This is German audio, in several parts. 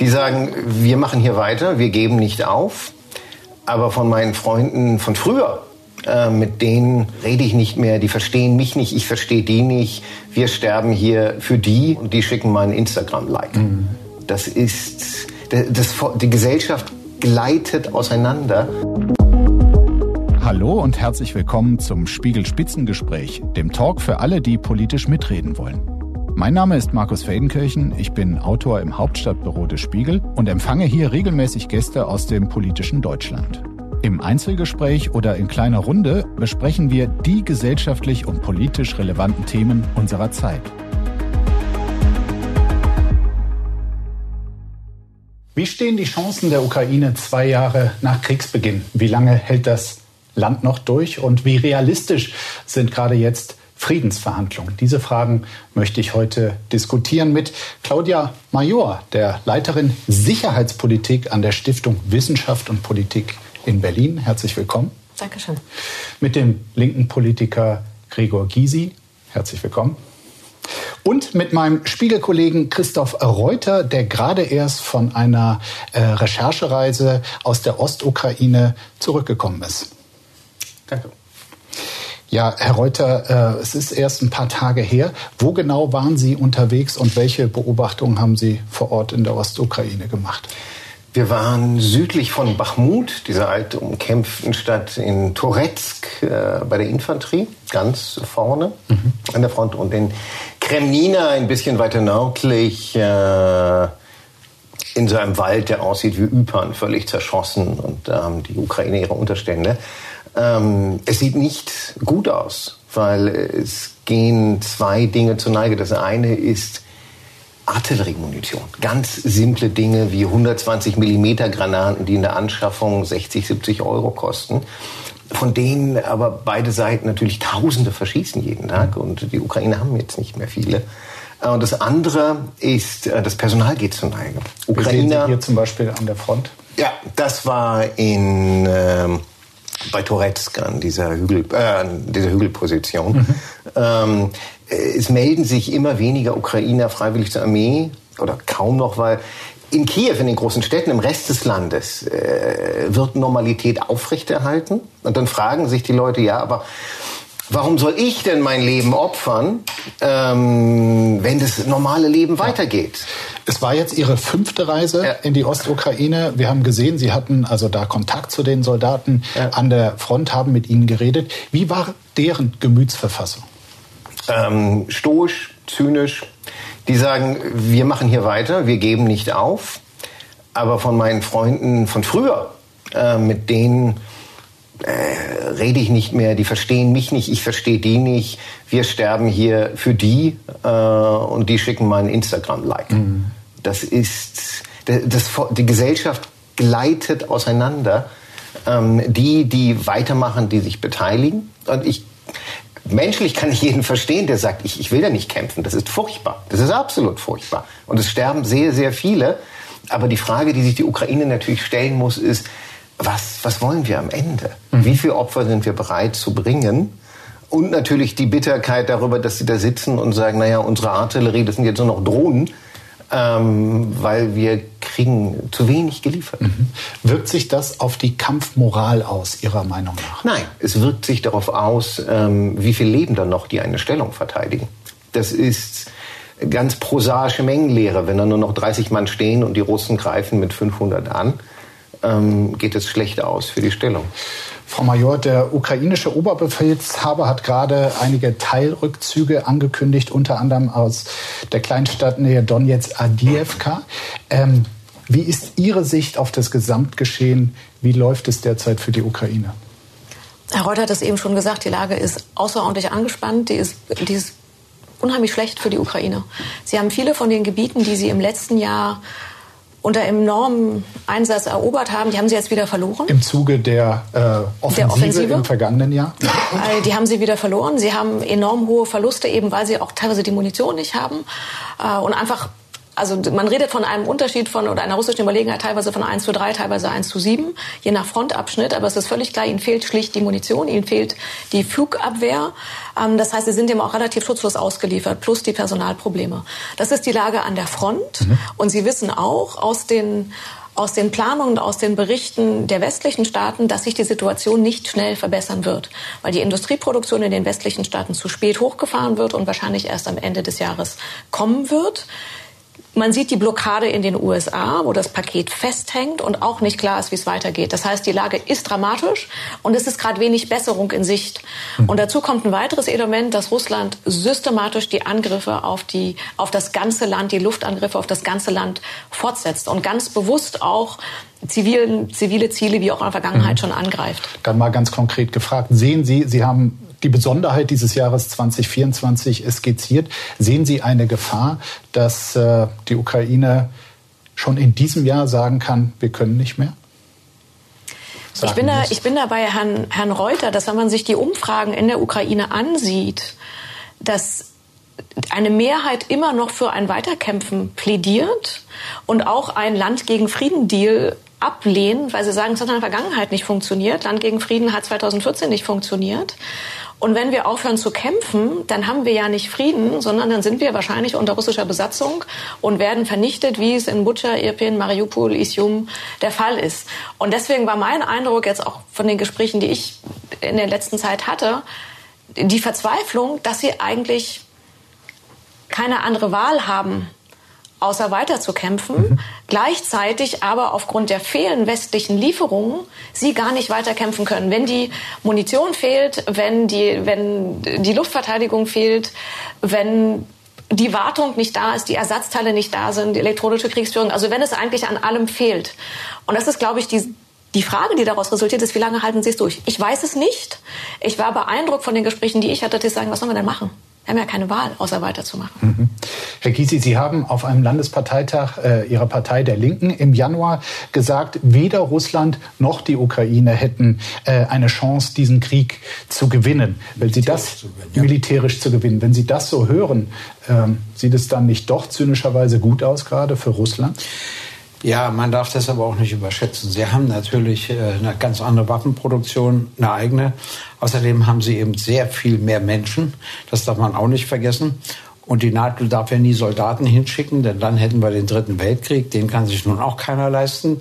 Die sagen, wir machen hier weiter, wir geben nicht auf. Aber von meinen Freunden von früher, äh, mit denen rede ich nicht mehr, die verstehen mich nicht, ich verstehe die nicht. Wir sterben hier für die und die schicken mal ein Instagram-Like. Mhm. Das ist, das, das, die Gesellschaft gleitet auseinander. Hallo und herzlich willkommen zum Spiegel Spitzengespräch, dem Talk für alle, die politisch mitreden wollen. Mein Name ist Markus Feldenkirchen, ich bin Autor im Hauptstadtbüro des Spiegel und empfange hier regelmäßig Gäste aus dem politischen Deutschland. Im Einzelgespräch oder in kleiner Runde besprechen wir die gesellschaftlich und politisch relevanten Themen unserer Zeit. Wie stehen die Chancen der Ukraine zwei Jahre nach Kriegsbeginn? Wie lange hält das Land noch durch? Und wie realistisch sind gerade jetzt Friedensverhandlungen? Diese Fragen möchte ich heute diskutieren mit Claudia Major, der Leiterin Sicherheitspolitik an der Stiftung Wissenschaft und Politik in Berlin. Herzlich willkommen. Dankeschön. Mit dem linken Politiker Gregor Gysi. Herzlich willkommen. Und mit meinem Spiegelkollegen Christoph Reuter, der gerade erst von einer äh, Recherchereise aus der Ostukraine zurückgekommen ist. Danke. Ja, Herr Reuter, äh, es ist erst ein paar Tage her. Wo genau waren Sie unterwegs und welche Beobachtungen haben Sie vor Ort in der Ostukraine gemacht? Wir waren südlich von Bachmut, dieser alte umkämpften Stadt in Toretsk äh, bei der Infanterie, ganz vorne mhm. an der Front und in Kremnina ein bisschen weiter nördlich äh, in so einem Wald, der aussieht wie Ypern, völlig zerschossen und da haben die Ukrainer ihre Unterstände. Ähm, es sieht nicht gut aus, weil es gehen zwei Dinge zur Neige. Das eine ist Artilleriemunition. Ganz simple Dinge wie 120 Millimeter Granaten, die in der Anschaffung 60, 70 Euro kosten. Von denen aber beide Seiten natürlich Tausende verschießen jeden Tag und die Ukraine haben jetzt nicht mehr viele. Und das andere ist, äh, das Personal geht zur Neige. Ukrainer hier zum Beispiel an der Front. Ja, das war in ähm, bei Toretsk an dieser, Hügel, äh, dieser Hügelposition. Mhm. Ähm, es melden sich immer weniger Ukrainer freiwillig zur Armee oder kaum noch, weil in Kiew, in den großen Städten, im Rest des Landes äh, wird Normalität aufrechterhalten. Und dann fragen sich die Leute, ja, aber warum soll ich denn mein Leben opfern, ähm, wenn das normale Leben weitergeht? Es war jetzt Ihre fünfte Reise ja. in die Ostukraine. Wir haben gesehen, Sie hatten also da Kontakt zu den Soldaten ja. an der Front, haben mit ihnen geredet. Wie war deren Gemütsverfassung? Ähm, stoisch, zynisch. Die sagen, wir machen hier weiter, wir geben nicht auf. Aber von meinen Freunden von früher, äh, mit denen äh, rede ich nicht mehr, die verstehen mich nicht, ich verstehe die nicht. Wir sterben hier für die äh, und die schicken mal ein Instagram-Like. Mhm. Das ist, das, das, die Gesellschaft gleitet auseinander. Ähm, die, die weitermachen, die sich beteiligen. Und ich, menschlich kann ich jeden verstehen, der sagt, ich, ich will da nicht kämpfen. Das ist furchtbar. Das ist absolut furchtbar. Und es sterben sehr, sehr viele. Aber die Frage, die sich die Ukraine natürlich stellen muss, ist, was, was wollen wir am Ende? Mhm. Wie viele Opfer sind wir bereit zu bringen? Und natürlich die Bitterkeit darüber, dass sie da sitzen und sagen, naja, unsere Artillerie, das sind jetzt nur noch Drohnen, ähm, weil wir kriegen zu wenig geliefert. Mhm. Wirkt sich das auf die Kampfmoral aus, Ihrer Meinung nach? Nein, es wirkt sich darauf aus, ähm, wie viel leben dann noch, die eine Stellung verteidigen. Das ist ganz prosaische Mengenlehre. Wenn da nur noch 30 Mann stehen und die Russen greifen mit 500 an, ähm, geht es schlecht aus für die Stellung. Frau Major, der ukrainische Oberbefehlshaber hat gerade einige Teilrückzüge angekündigt, unter anderem aus der Kleinstadt nähe Donetsk Adievka. Ähm, wie ist Ihre Sicht auf das Gesamtgeschehen? Wie läuft es derzeit für die Ukraine? Herr Reuter hat es eben schon gesagt, die Lage ist außerordentlich angespannt. Die ist, die ist unheimlich schlecht für die Ukraine. Sie haben viele von den Gebieten, die Sie im letzten Jahr unter enormem Einsatz erobert haben, die haben sie jetzt wieder verloren. Im Zuge der, äh, Offensive, der Offensive im vergangenen Jahr? die haben sie wieder verloren. Sie haben enorm hohe Verluste, eben weil sie auch teilweise die Munition nicht haben äh, und einfach Also man redet von einem Unterschied von oder einer russischen Überlegenheit teilweise von 1 zu 3, teilweise 1 zu 7, je nach Frontabschnitt. Aber es ist völlig klar, ihnen fehlt schlicht die Munition, ihnen fehlt die Flugabwehr. Ähm, das heißt, sie sind dem auch relativ schutzlos ausgeliefert, plus die Personalprobleme. Das ist die Lage an der Front. Mhm. Und Sie wissen auch aus den aus den Planungen, aus den Berichten der westlichen Staaten, dass sich die Situation nicht schnell verbessern wird, weil die Industrieproduktion in den westlichen Staaten zu spät hochgefahren wird und wahrscheinlich erst am Ende des Jahres kommen wird. Man sieht die Blockade in den USA, wo das Paket festhängt und auch nicht klar ist, wie es weitergeht. Das heißt, die Lage ist dramatisch und es ist gerade wenig Besserung in Sicht. Und dazu kommt ein weiteres Element, dass Russland systematisch die Angriffe auf, die, auf das ganze Land, die Luftangriffe auf das ganze Land fortsetzt und ganz bewusst auch zivilen, zivile Ziele wie auch in der Vergangenheit mhm. schon angreift. Dann mal ganz konkret gefragt, sehen Sie, Sie haben die Besonderheit dieses Jahres 2024 skizziert. Sehen Sie eine Gefahr, dass äh, die Ukraine schon in diesem Jahr sagen kann, wir können nicht mehr? ich bin, da, ich bin da bei Herrn, Herrn Reuter, dass wenn man sich die Umfragen in der Ukraine ansieht, dass eine Mehrheit immer noch für ein Weiterkämpfen plädiert und auch ein Land gegen Frieden-Deal ablehnen, weil sie sagen, es hat in der Vergangenheit nicht funktioniert. Land gegen Frieden hat 2014 nicht funktioniert. Und wenn wir aufhören zu kämpfen, dann haben wir ja nicht Frieden, sondern dann sind wir wahrscheinlich unter russischer Besatzung und werden vernichtet, wie es in Bucha, Irpin, Mariupol, Isium der Fall ist. Und deswegen war mein Eindruck jetzt auch von den Gesprächen, die ich in der letzten Zeit hatte, die Verzweiflung, dass sie eigentlich keine andere Wahl haben, außer weiterzukämpfen, mhm. gleichzeitig aber aufgrund der fehlenden westlichen Lieferungen sie gar nicht weiterkämpfen können. Wenn die Munition fehlt, wenn die, wenn die Luftverteidigung fehlt, wenn die Wartung nicht da ist, die Ersatzteile nicht da sind, die elektronische Kriegsführung, also wenn es eigentlich an allem fehlt. Und das ist, glaube ich, die, die Frage, die daraus resultiert, ist, wie lange halten Sie es durch? Ich weiß es nicht. Ich war beeindruckt von den Gesprächen, die ich hatte, die sagen, was sollen wir denn machen? Wir haben ja keine Wahl, außer weiterzumachen. Mhm. Herr Gysi, Sie haben auf einem Landesparteitag äh, Ihrer Partei der Linken im Januar gesagt, weder Russland noch die Ukraine hätten äh, eine Chance, diesen Krieg zu gewinnen. Wenn Sie das zu gewinnen, ja. militärisch zu gewinnen, wenn Sie das so hören, äh, sieht es dann nicht doch zynischerweise gut aus, gerade für Russland? Ja, man darf das aber auch nicht überschätzen. Sie haben natürlich äh, eine ganz andere Waffenproduktion, eine eigene. Außerdem haben sie eben sehr viel mehr Menschen. Das darf man auch nicht vergessen. Und die NATO darf ja nie Soldaten hinschicken, denn dann hätten wir den Dritten Weltkrieg. Den kann sich nun auch keiner leisten.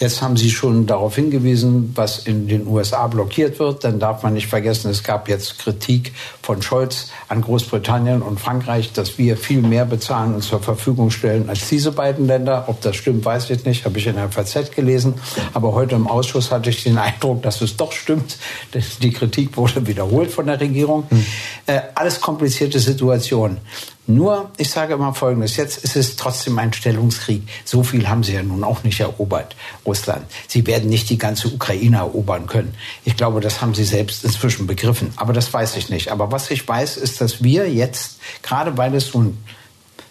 Jetzt haben Sie schon darauf hingewiesen, was in den USA blockiert wird. Dann darf man nicht vergessen, es gab jetzt Kritik von Scholz an Großbritannien und Frankreich, dass wir viel mehr bezahlen und zur Verfügung stellen als diese beiden Länder. Ob das stimmt, weiß ich nicht, habe ich in der FAZ gelesen. Aber heute im Ausschuss hatte ich den Eindruck, dass es doch stimmt. Die Kritik wurde wiederholt von der Regierung. Hm. Äh, alles komplizierte Situationen. Nur, ich sage immer Folgendes, jetzt ist es trotzdem ein Stellungskrieg. So viel haben sie ja nun auch nicht erobert, Russland. Sie werden nicht die ganze Ukraine erobern können. Ich glaube, das haben sie selbst inzwischen begriffen. Aber das weiß ich nicht. Aber was ich weiß, ist, dass wir jetzt, gerade weil es so ein,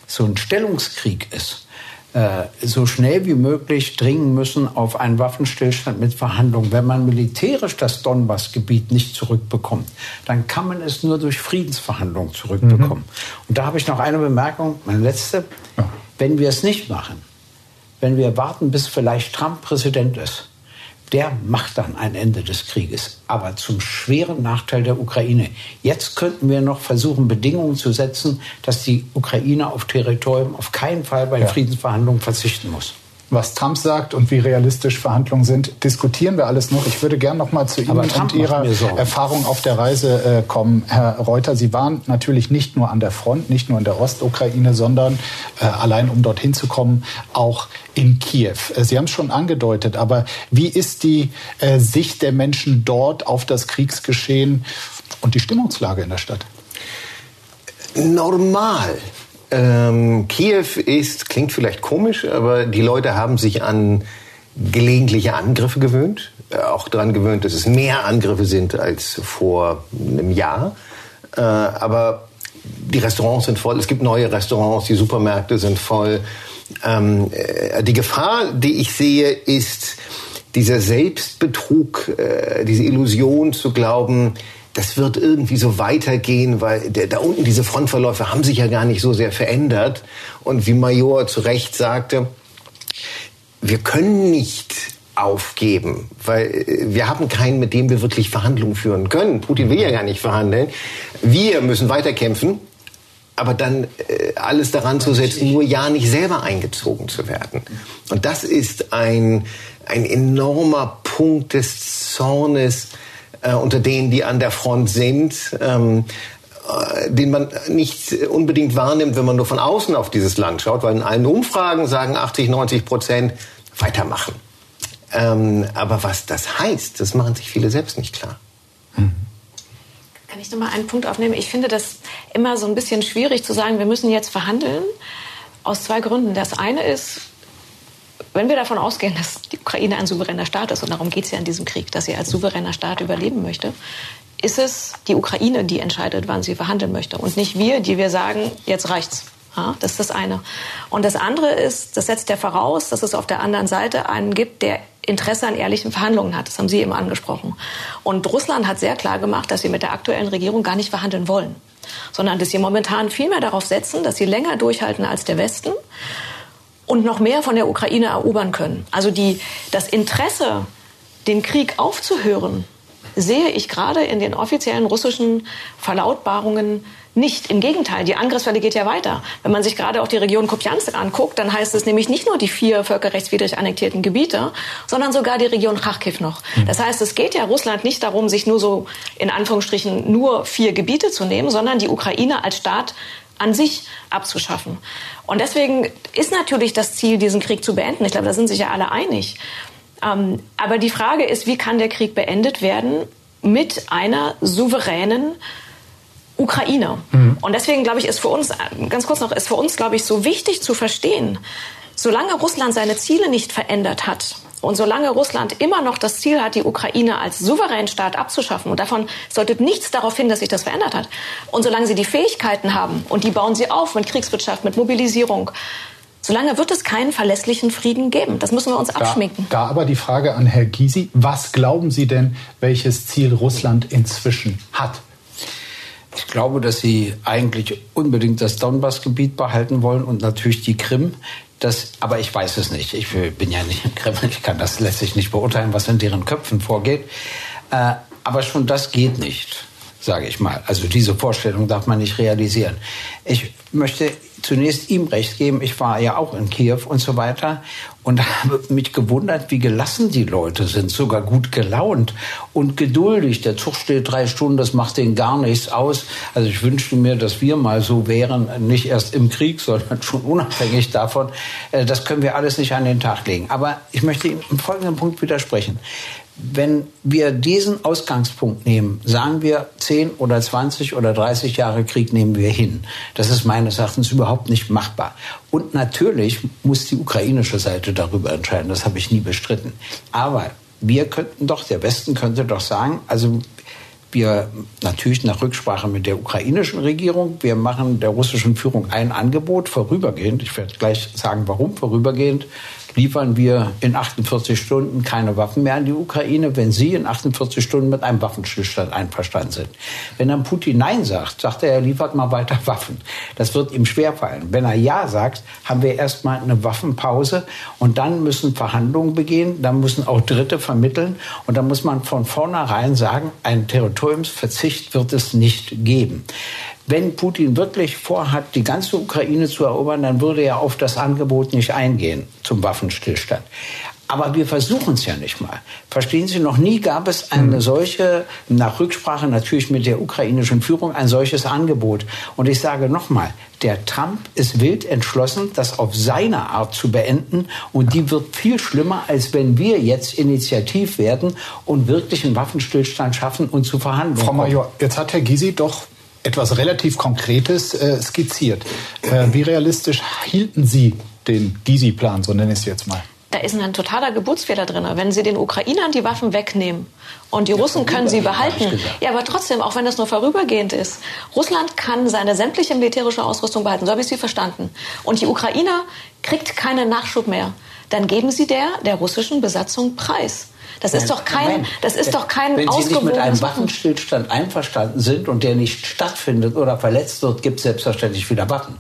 so ein Stellungskrieg ist, so schnell wie möglich dringen müssen auf einen Waffenstillstand mit Verhandlungen. Wenn man militärisch das Donbass-Gebiet nicht zurückbekommt, dann kann man es nur durch Friedensverhandlungen zurückbekommen. Mhm. Und da habe ich noch eine Bemerkung, meine letzte. Ja. Wenn wir es nicht machen, wenn wir warten, bis vielleicht Trump Präsident ist, der macht dann ein Ende des Krieges, aber zum schweren Nachteil der Ukraine. Jetzt könnten wir noch versuchen, Bedingungen zu setzen, dass die Ukraine auf Territorium auf keinen Fall bei ja. Friedensverhandlungen verzichten muss was Trump sagt und wie realistisch Verhandlungen sind, diskutieren wir alles noch. Ich würde gerne noch mal zu Ihnen und Ihrer Erfahrung auf der Reise äh, kommen, Herr Reuter. Sie waren natürlich nicht nur an der Front, nicht nur in der Ostukraine, sondern äh, allein um dorthin zu kommen, auch in Kiew. Äh, Sie haben es schon angedeutet, aber wie ist die äh, Sicht der Menschen dort auf das Kriegsgeschehen und die Stimmungslage in der Stadt? Normal. Ähm, Kiew ist, klingt vielleicht komisch, aber die Leute haben sich an gelegentliche Angriffe gewöhnt. Äh, auch daran gewöhnt, dass es mehr Angriffe sind als vor einem Jahr. Äh, aber die Restaurants sind voll, es gibt neue Restaurants, die Supermärkte sind voll. Ähm, äh, die Gefahr, die ich sehe, ist dieser Selbstbetrug, äh, diese Illusion zu glauben, das wird irgendwie so weitergehen, weil der, da unten diese Frontverläufe haben sich ja gar nicht so sehr verändert. Und wie Major zu Recht sagte, wir können nicht aufgeben, weil äh, wir haben keinen, mit dem wir wirklich Verhandlungen führen können. Putin will ja gar nicht verhandeln. Wir müssen weiterkämpfen, aber dann äh, alles daran zu setzen, nur ja nicht selber eingezogen zu werden. Und das ist ein, ein enormer Punkt des Zornes äh, unter denen, die an der Front sind, ähm, äh, den man nicht unbedingt wahrnimmt, wenn man nur von außen auf dieses Land schaut, weil in allen Umfragen sagen 80, 90 Prozent weitermachen. Ähm, aber was das heißt, das machen sich viele selbst nicht klar. Mhm. Kann ich noch mal einen Punkt aufnehmen? Ich finde das immer so ein bisschen schwierig zu sagen, wir müssen jetzt verhandeln. Aus zwei Gründen. Das eine ist, wenn wir davon ausgehen, dass die Ukraine ein souveräner Staat ist, und darum geht es ja in diesem Krieg, dass sie als souveräner Staat überleben möchte, ist es die Ukraine, die entscheidet, wann sie verhandeln möchte. Und nicht wir, die wir sagen, jetzt reicht's. Ja, das ist das eine. Und das andere ist, das setzt ja voraus, dass es auf der anderen Seite einen gibt, der Interesse an ehrlichen Verhandlungen hat. Das haben Sie eben angesprochen. Und Russland hat sehr klar gemacht, dass sie mit der aktuellen Regierung gar nicht verhandeln wollen, sondern dass sie momentan viel mehr darauf setzen, dass sie länger durchhalten als der Westen und noch mehr von der Ukraine erobern können. Also die, das Interesse, den Krieg aufzuhören, sehe ich gerade in den offiziellen russischen Verlautbarungen nicht. Im Gegenteil, die Angriffswelle geht ja weiter. Wenn man sich gerade auch die Region Kupiansk anguckt, dann heißt es nämlich nicht nur die vier völkerrechtswidrig annektierten Gebiete, sondern sogar die Region Kharkiv noch. Hm. Das heißt, es geht ja Russland nicht darum, sich nur so in Anführungsstrichen nur vier Gebiete zu nehmen, sondern die Ukraine als Staat an sich abzuschaffen. Und deswegen ist natürlich das Ziel, diesen Krieg zu beenden. Ich glaube, da sind sich ja alle einig. Ähm, aber die Frage ist, wie kann der Krieg beendet werden mit einer souveränen Ukraine? Mhm. Und deswegen glaube ich, ist für uns, ganz kurz noch, ist für uns, glaube ich, so wichtig zu verstehen, solange Russland seine Ziele nicht verändert hat, und solange Russland immer noch das Ziel hat, die Ukraine als souveränen Staat abzuschaffen, und davon deutet nichts darauf hin, dass sich das verändert hat, und solange sie die Fähigkeiten haben, und die bauen sie auf mit Kriegswirtschaft, mit Mobilisierung, Solange wird es keinen verlässlichen Frieden geben. Das müssen wir uns abschminken. Da, da aber die Frage an Herr Gysi. Was glauben Sie denn, welches Ziel Russland inzwischen hat? Ich glaube, dass sie eigentlich unbedingt das Donbassgebiet behalten wollen und natürlich die Krim. Das, aber ich weiß es nicht. Ich bin ja nicht im Kreml. Ich kann das letztlich nicht beurteilen, was in deren Köpfen vorgeht. Äh, aber schon das geht nicht, sage ich mal. Also diese Vorstellung darf man nicht realisieren. Ich möchte zunächst ihm recht geben. Ich war ja auch in Kiew und so weiter und habe mich gewundert, wie gelassen die Leute sind, sogar gut gelaunt und geduldig. Der Zug steht drei Stunden, das macht denen gar nichts aus. Also ich wünschte mir, dass wir mal so wären, nicht erst im Krieg, sondern schon unabhängig davon. Äh, das können wir alles nicht an den Tag legen. Aber ich möchte Ihnen im folgenden Punkt widersprechen wenn wir diesen Ausgangspunkt nehmen, sagen wir 10 oder 20 oder 30 Jahre Krieg nehmen wir hin. Das ist meines Erachtens überhaupt nicht machbar. Und natürlich muss die ukrainische Seite darüber entscheiden. Das habe ich nie bestritten. Aber wir könnten doch, der Westen könnte doch sagen, also wir natürlich nach Rücksprache mit der ukrainischen Regierung, wir machen der russischen Führung ein Angebot vorübergehend. Ich werde gleich sagen, warum vorübergehend liefern wir in 48 Stunden keine Waffen mehr an die Ukraine, wenn Sie in 48 Stunden mit einem Waffenstillstand einverstanden sind. Wenn dann Putin Nein sagt, sagt er, er liefert mal weiter Waffen. Das wird ihm schwerfallen. Wenn er Ja sagt, haben wir erstmal eine Waffenpause und dann müssen Verhandlungen begehen, dann müssen auch Dritte vermitteln und dann muss man von vornherein sagen, ein Territoriumsverzicht wird es nicht geben. Wenn Putin wirklich vorhat, die ganze Ukraine zu erobern, dann würde er auf das Angebot nicht eingehen zum Waffenstillstand. Aber wir versuchen es ja nicht mal. Verstehen Sie, noch nie gab es eine hm. solche, nach Rücksprache natürlich mit der ukrainischen Führung, ein solches Angebot. Und ich sage nochmal, der Trump ist wild entschlossen, das auf seine Art zu beenden. Und die wird viel schlimmer, als wenn wir jetzt initiativ werden und wirklich einen Waffenstillstand schaffen und zu verhandeln. Frau Major, jetzt hat Herr Gysi doch etwas relativ Konkretes äh, skizziert. Äh, wie realistisch hielten Sie den Gysi-Plan, so nenne ich es jetzt mal? Da ist ein totaler Geburtsfehler drin. Wenn Sie den Ukrainern die Waffen wegnehmen und die ja, Russen können sie behalten, ja, aber trotzdem, auch wenn das nur vorübergehend ist, Russland kann seine sämtliche militärische Ausrüstung behalten, so habe ich Sie verstanden. Und die Ukrainer kriegt keinen Nachschub mehr. Dann geben Sie der, der russischen Besatzung Preis. Das ist doch kein, das ist doch kein Wenn Sie nicht mit einem Waffenstillstand einverstanden sind und der nicht stattfindet oder verletzt wird, gibt es selbstverständlich wieder Waffen.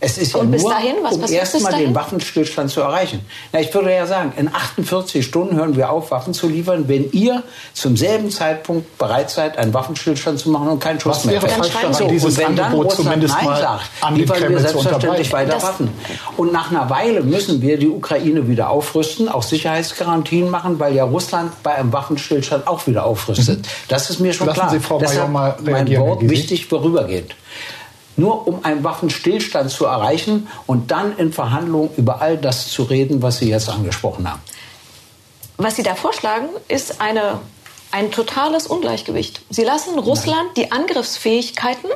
Es ist und ja bis nur, dahin, was um erstmal den Waffenstillstand zu erreichen. Na, ich würde ja sagen, in 48 Stunden hören wir auf, Waffen zu liefern, wenn ihr zum selben Zeitpunkt bereit seid, einen Waffenstillstand zu machen und keinen Schuss was mehr. Wäre falsch daran, so, und wenn dann Angebot Russland Nein sagt, liefern wir selbstverständlich weiter das Waffen. Und nach einer Weile müssen wir die Ukraine wieder aufrüsten, auch Sicherheitsgarantien machen, weil ja Russland bei einem Waffenstillstand auch wieder aufrüstet. Mhm. Das ist mir schon Lassen klar. Sie Frau Deshalb mal mein Wort wichtig vorübergehend nur um einen Waffenstillstand zu erreichen und dann in Verhandlungen über all das zu reden, was Sie jetzt angesprochen haben. Was Sie da vorschlagen, ist eine, ein totales Ungleichgewicht. Sie lassen Russland Nein. die Angriffsfähigkeiten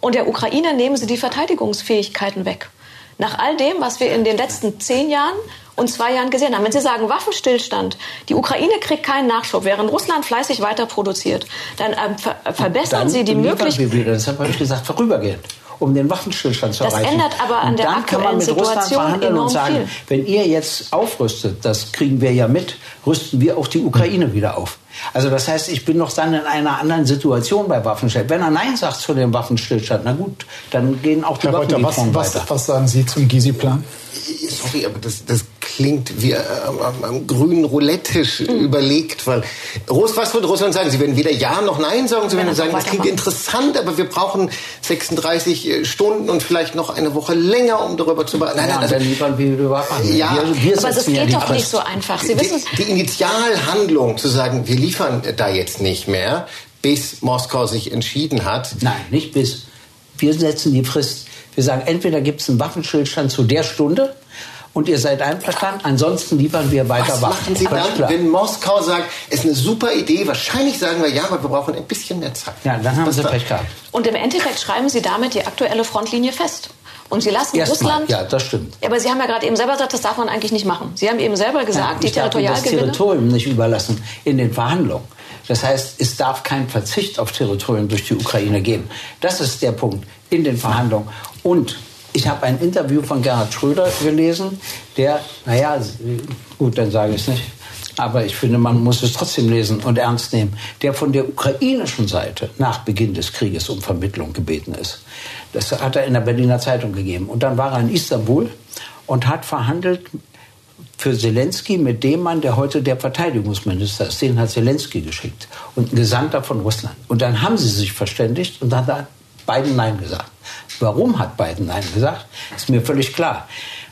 und der Ukraine nehmen Sie die Verteidigungsfähigkeiten weg. Nach all dem, was wir in den letzten zehn Jahren und zwei Jahren gesehen haben. Wenn Sie sagen Waffenstillstand, die Ukraine kriegt keinen Nachschub, während Russland fleißig weiter produziert, dann ähm, ver verbessern dann Sie die Möglichkeit. Das habe ich gesagt, vorübergehend um den Waffenstillstand zu das erreichen. Das ändert aber an und der dann kann man mit Situation Russland verhandeln und sagen, viel. wenn ihr jetzt aufrüstet, das kriegen wir ja mit, rüsten wir auch die Ukraine wieder auf. Also das heißt, ich bin noch dann in einer anderen Situation bei Waffenstillstand. Wenn er Nein sagt zu dem Waffenstillstand, na gut, dann gehen auch die Herr Reuter, was, was, was sagen Sie zum Gysi-Plan? Sorry, aber das, das klingt wie am, am, am grünen Roulette-Tisch mhm. überlegt, weil Russ, was wird Russland sagen? Sie werden weder Ja noch Nein sagen. Sie werden sagen, das klingt interessant, aber wir brauchen 36 äh, Stunden und vielleicht noch eine Woche länger, um darüber zu beantworten. Nein, nein, also, dann liefern wir über Ja, wir, wir aber das geht ja doch nicht so einfach. Sie wissen die, die Initialhandlung zu sagen, wir liefern da jetzt nicht mehr, bis Moskau sich entschieden hat. Nein, nicht bis. Wir setzen die Frist. Wir sagen, entweder gibt es einen Waffenstillstand zu der Stunde und ihr seid einverstanden. Ansonsten liefern wir weiter Was machen Sie dann, klar. wenn Moskau sagt, es ist eine super Idee, wahrscheinlich sagen wir ja, aber wir brauchen ein bisschen mehr Zeit. Ja, dann haben Sie Pech gehabt. Und im Endeffekt schreiben Sie damit die aktuelle Frontlinie fest. Und Sie lassen Erst Russland. Mal. Ja, das stimmt. Ja, aber Sie haben ja gerade eben selber gesagt, das darf man eigentlich nicht machen. Sie haben eben selber gesagt, Nein, die Territorialgewinne. das Territorium nicht überlassen in den Verhandlungen. Das heißt, es darf kein Verzicht auf Territorium durch die Ukraine geben. Das ist der Punkt in den Verhandlungen. Und ich habe ein Interview von Gerhard Schröder gelesen, der, naja, gut, dann sage ich es nicht, aber ich finde, man muss es trotzdem lesen und ernst nehmen, der von der ukrainischen Seite nach Beginn des Krieges um Vermittlung gebeten ist. Das hat er in der Berliner Zeitung gegeben. Und dann war er in Istanbul und hat verhandelt für Zelensky mit dem Mann, der heute der Verteidigungsminister ist. Den hat Zelensky geschickt und ein Gesandter von Russland. Und dann haben sie sich verständigt und dann hat Biden Nein gesagt. Warum hat Biden Nein gesagt? Ist mir völlig klar.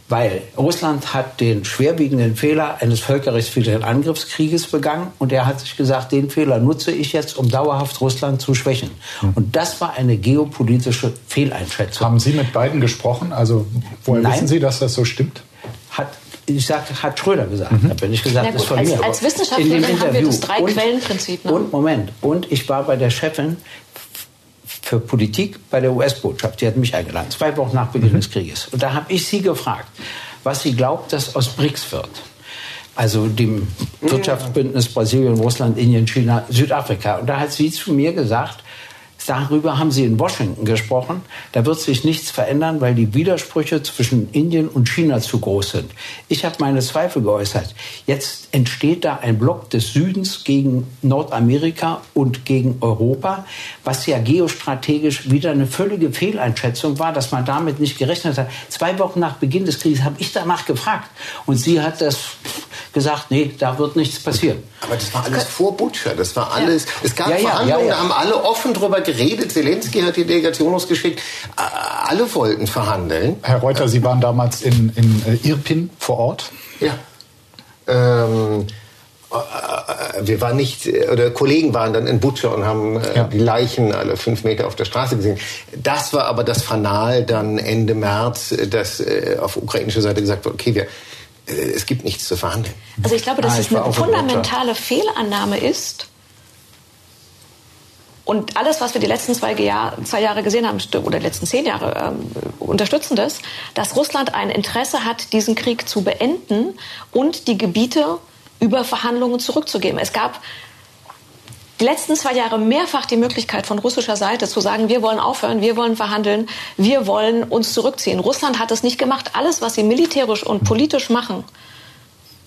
Weil Russland hat den schwerwiegenden Fehler eines völkerrechtswidrigen Angriffskrieges begangen und er hat sich gesagt, den Fehler nutze ich jetzt, um dauerhaft Russland zu schwächen. Hm. Und das war eine geopolitische Fehleinschätzung. Haben Sie mit Biden gesprochen? Also woher Nein. wissen Sie, dass das so stimmt? Hat ich sag, hat Schröder gesagt. Mhm. Habe nicht gesagt, das von als, mir. Als Wissenschaftlerin haben wir das Drei-Quellen-Prinzip. Ne? Und Moment, und ich war bei der Chefin für Politik bei der US-Botschaft. Die hat mich eingeladen, zwei Wochen nach Beginn mhm. des Krieges. Und da habe ich sie gefragt, was sie glaubt, dass aus BRICS wird. Also dem Wirtschaftsbündnis Brasilien, Russland, Indien, China, Südafrika. Und da hat sie zu mir gesagt, Darüber haben Sie in Washington gesprochen. Da wird sich nichts verändern, weil die Widersprüche zwischen Indien und China zu groß sind. Ich habe meine Zweifel geäußert. Jetzt entsteht da ein Block des Südens gegen Nordamerika und gegen Europa, was ja geostrategisch wieder eine völlige Fehleinschätzung war, dass man damit nicht gerechnet hat. Zwei Wochen nach Beginn des Krieges habe ich danach gefragt. Und sie hat das gesagt, nee, da wird nichts passieren. Aber das war alles vor Butcher. Das war alles. Ja. Es gab ja, Verhandlungen, ja, da haben alle offen drüber geredet. Zelensky hat die Delegation losgeschickt. Alle wollten verhandeln. Herr Reuter, Sie waren damals in, in äh, Irpin vor Ort. Ja. Ähm, äh, wir waren nicht, oder Kollegen waren dann in Butcher und haben äh, ja. die Leichen alle fünf Meter auf der Straße gesehen. Das war aber das Fanal dann Ende März, dass äh, auf ukrainischer Seite gesagt wurde, okay, wir äh, es gibt nichts zu verhandeln. Also ich glaube, dass ah, es eine fundamentale Fehlannahme ist. Und alles, was wir die letzten zwei, Jahr, zwei Jahre gesehen haben, oder die letzten zehn Jahre, ähm, unterstützen das, dass Russland ein Interesse hat, diesen Krieg zu beenden und die Gebiete über Verhandlungen zurückzugeben. Es gab die letzten zwei Jahre mehrfach die Möglichkeit von russischer Seite zu sagen, wir wollen aufhören, wir wollen verhandeln, wir wollen uns zurückziehen. Russland hat es nicht gemacht. Alles, was sie militärisch und politisch machen,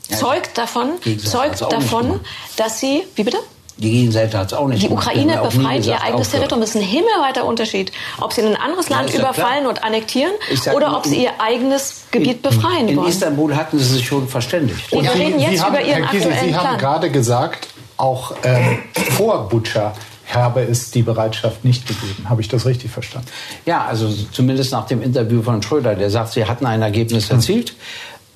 zeugt davon, zeugt davon, dass sie, wie bitte? Die Gegenseite hat es auch nicht Die Ukraine befreit ihr eigenes Territorium. Das ist ein himmelweiter Unterschied, ob sie ein anderes Land ja überfallen und annektieren oder ob sie ihr eigenes Gebiet in, befreien in, wollen. In Istanbul hatten sie sich schon verständigt. Und wir reden jetzt sie über haben, Ihren Herr Kiesel, aktuellen Sie haben Plan. gerade gesagt, auch ähm, vor Butscha habe es die Bereitschaft nicht gegeben. Habe ich das richtig verstanden? Ja, also zumindest nach dem Interview von Schröder, der sagt, sie hatten ein Ergebnis erzielt. Hm.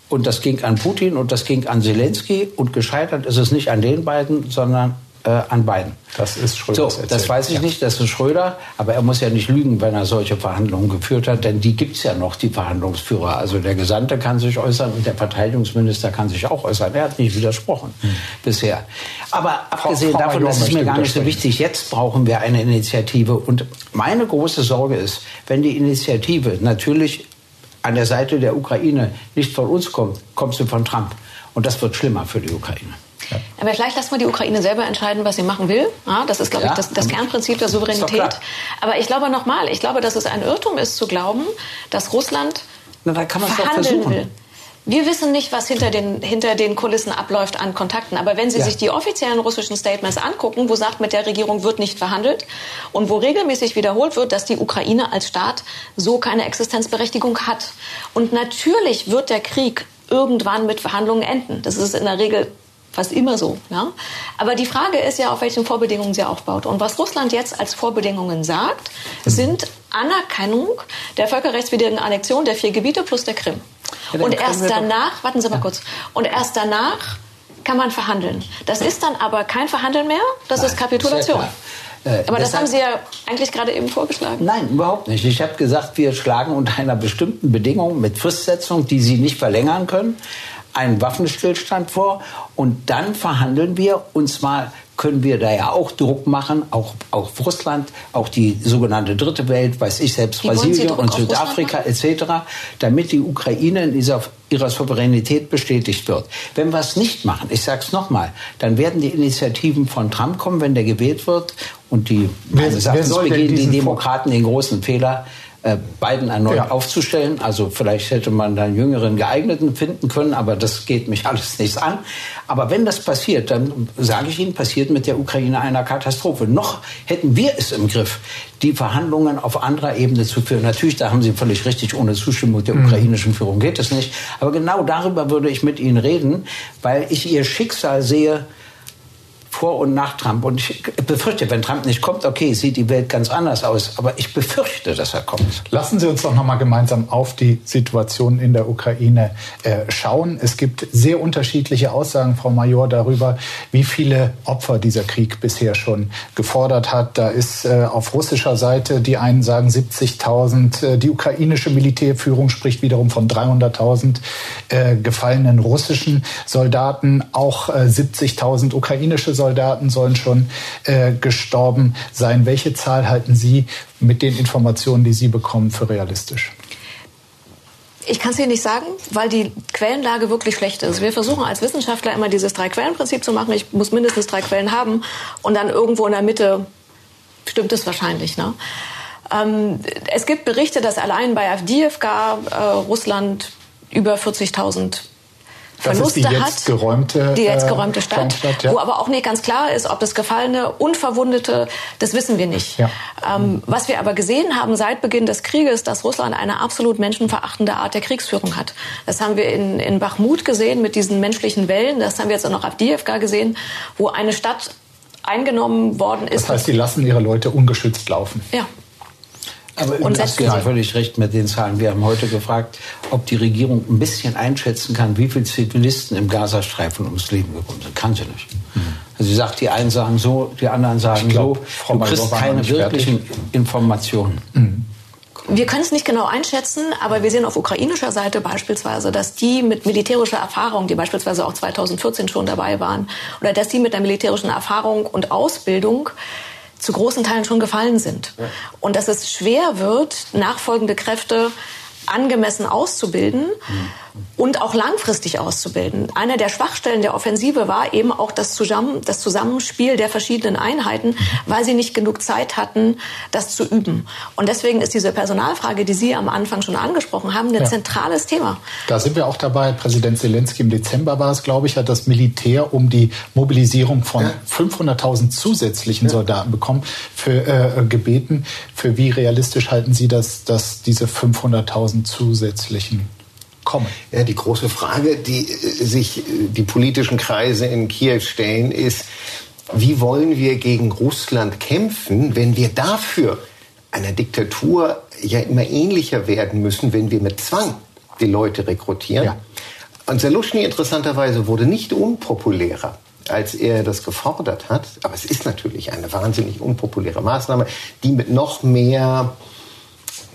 Und das ging an Putin und das ging an Zelensky. Und gescheitert ist es nicht an den beiden, sondern äh, an beiden. Das ist Schröder. So, das weiß ich ja. nicht, das ist Schröder, aber er muss ja nicht lügen, wenn er solche Verhandlungen geführt hat, denn die gibt es ja noch, die Verhandlungsführer. Also der Gesandte kann sich äußern und der Verteidigungsminister kann sich auch äußern. Er hat nicht widersprochen hm. bisher. Aber abgesehen Frau, Frau davon, das ist mir gar nicht so wichtig, jetzt brauchen wir eine Initiative. Und meine große Sorge ist, wenn die Initiative natürlich an der Seite der Ukraine nicht von uns kommt, kommt sie von Trump. Und das wird schlimmer für die Ukraine. Ja. Aber vielleicht lassen wir die Ukraine selber entscheiden, was sie machen will. Ja, das ist, glaube ja, ich, das, das Kernprinzip der Souveränität. Aber ich glaube nochmal, ich glaube, dass es ein Irrtum ist zu glauben, dass Russland Na, da kann verhandeln will. Wir wissen nicht, was hinter den, hinter den Kulissen abläuft an Kontakten. Aber wenn Sie ja. sich die offiziellen russischen Statements angucken, wo sagt, mit der Regierung wird nicht verhandelt und wo regelmäßig wiederholt wird, dass die Ukraine als Staat so keine Existenzberechtigung hat. Und natürlich wird der Krieg irgendwann mit Verhandlungen enden. Das ist in der Regel fast immer so. Ja? Aber die Frage ist ja, auf welchen Vorbedingungen sie aufbaut. Und was Russland jetzt als Vorbedingungen sagt, sind Anerkennung der völkerrechtswidrigen Annexion der vier Gebiete plus der Krim. Ja, und erst danach, warten Sie mal ja. kurz, und erst danach kann man verhandeln. Das ist dann aber kein Verhandeln mehr, das Nein, ist Kapitulation. Äh, aber das haben Sie ja eigentlich gerade eben vorgeschlagen. Nein, überhaupt nicht. Ich habe gesagt, wir schlagen unter einer bestimmten Bedingung mit Fristsetzung, die Sie nicht verlängern können, einen Waffenstillstand vor und dann verhandeln wir und zwar können wir da ja auch Druck machen, auch auf Russland, auch die sogenannte Dritte Welt, weiß ich selbst, Wie Brasilien und Südafrika etc., damit die Ukraine in dieser, ihrer Souveränität bestätigt wird. Wenn wir es nicht machen, ich sage es nochmal, dann werden die Initiativen von Trump kommen, wenn der gewählt wird und die, meines Erachtens begehen die Demokraten den großen Fehler, äh, Biden erneut ja. aufzustellen. Also vielleicht hätte man da einen jüngeren geeigneten finden können, aber das geht mich alles nichts an. Aber wenn das passiert, dann sage ich Ihnen, passiert mit der Ukraine eine Katastrophe. Noch hätten wir es im Griff, die Verhandlungen auf anderer Ebene zu führen. Natürlich, da haben Sie völlig richtig, ohne Zustimmung der mhm. ukrainischen Führung geht es nicht. Aber genau darüber würde ich mit Ihnen reden, weil ich Ihr Schicksal sehe, vor und nach Trump. Und ich befürchte, wenn Trump nicht kommt, okay, sieht die Welt ganz anders aus. Aber ich befürchte, dass er kommt. Lassen Sie uns doch noch mal gemeinsam auf die Situation in der Ukraine äh, schauen. Es gibt sehr unterschiedliche Aussagen, Frau Major, darüber, wie viele Opfer dieser Krieg bisher schon gefordert hat. Da ist äh, auf russischer Seite, die einen sagen 70.000, äh, die ukrainische Militärführung spricht wiederum von 300.000 äh, gefallenen russischen Soldaten, auch 70.000 äh, ukrainische Soldaten. Soldaten sollen schon äh, gestorben sein. Welche Zahl halten Sie mit den Informationen, die Sie bekommen, für realistisch? Ich kann es Ihnen nicht sagen, weil die Quellenlage wirklich schlecht ist. Wir versuchen als Wissenschaftler immer dieses Drei-Quellen-Prinzip zu machen. Ich muss mindestens drei Quellen haben und dann irgendwo in der Mitte stimmt es wahrscheinlich. Ne? Ähm, es gibt Berichte, dass allein bei Avdiivka äh, Russland über 40.000 Verluste das ist die jetzt hat. Geräumte, die jetzt geräumte Stadt, Stadt ja. wo aber auch nicht ganz klar ist, ob das Gefallene und Verwundete, das wissen wir nicht. Ja. Ähm, was wir aber gesehen haben seit Beginn des Krieges, dass Russland eine absolut menschenverachtende Art der Kriegsführung hat. Das haben wir in, in Bachmut gesehen mit diesen menschlichen Wellen. Das haben wir jetzt auch noch auf Avdiivka gesehen, wo eine Stadt eingenommen worden ist. Das heißt, die lassen ihre Leute ungeschützt laufen. Ja. Aber und das haben völlig recht mit den Zahlen. Wir haben heute gefragt, ob die Regierung ein bisschen einschätzen kann, wie viele Zivilisten im Gazastreifen ums Leben gekommen sind. Kann sie nicht. Mhm. Also sie sagt, die einen sagen so, die anderen sagen glaub, so. Frau du kriegst keine wirklichen fertig. Informationen. Mhm. Wir können es nicht genau einschätzen, aber wir sehen auf ukrainischer Seite beispielsweise, dass die mit militärischer Erfahrung, die beispielsweise auch 2014 schon dabei waren, oder dass die mit der militärischen Erfahrung und Ausbildung zu großen Teilen schon gefallen sind. Ja. Und dass es schwer wird, nachfolgende Kräfte angemessen auszubilden. Mhm. Und auch langfristig auszubilden. Eine der Schwachstellen der Offensive war eben auch das, Zusammen das Zusammenspiel der verschiedenen Einheiten, weil sie nicht genug Zeit hatten, das zu üben. Und deswegen ist diese Personalfrage, die Sie am Anfang schon angesprochen haben, ein ja. zentrales Thema. Da sind wir auch dabei. Präsident Zelensky im Dezember war es, glaube ich, hat das Militär um die Mobilisierung von ja. 500.000 zusätzlichen ja. Soldaten bekommen, für, äh, gebeten. Für wie realistisch halten Sie das, dass diese 500.000 zusätzlichen kommen? Ja, die große Frage, die äh, sich äh, die politischen Kreise in Kiew stellen, ist, wie wollen wir gegen Russland kämpfen, wenn wir dafür einer Diktatur ja immer ähnlicher werden müssen, wenn wir mit Zwang die Leute rekrutieren? Ja. Und Zalushny interessanterweise wurde nicht unpopulärer als er das gefordert hat. Aber es ist natürlich eine wahnsinnig unpopuläre Maßnahme, die mit noch mehr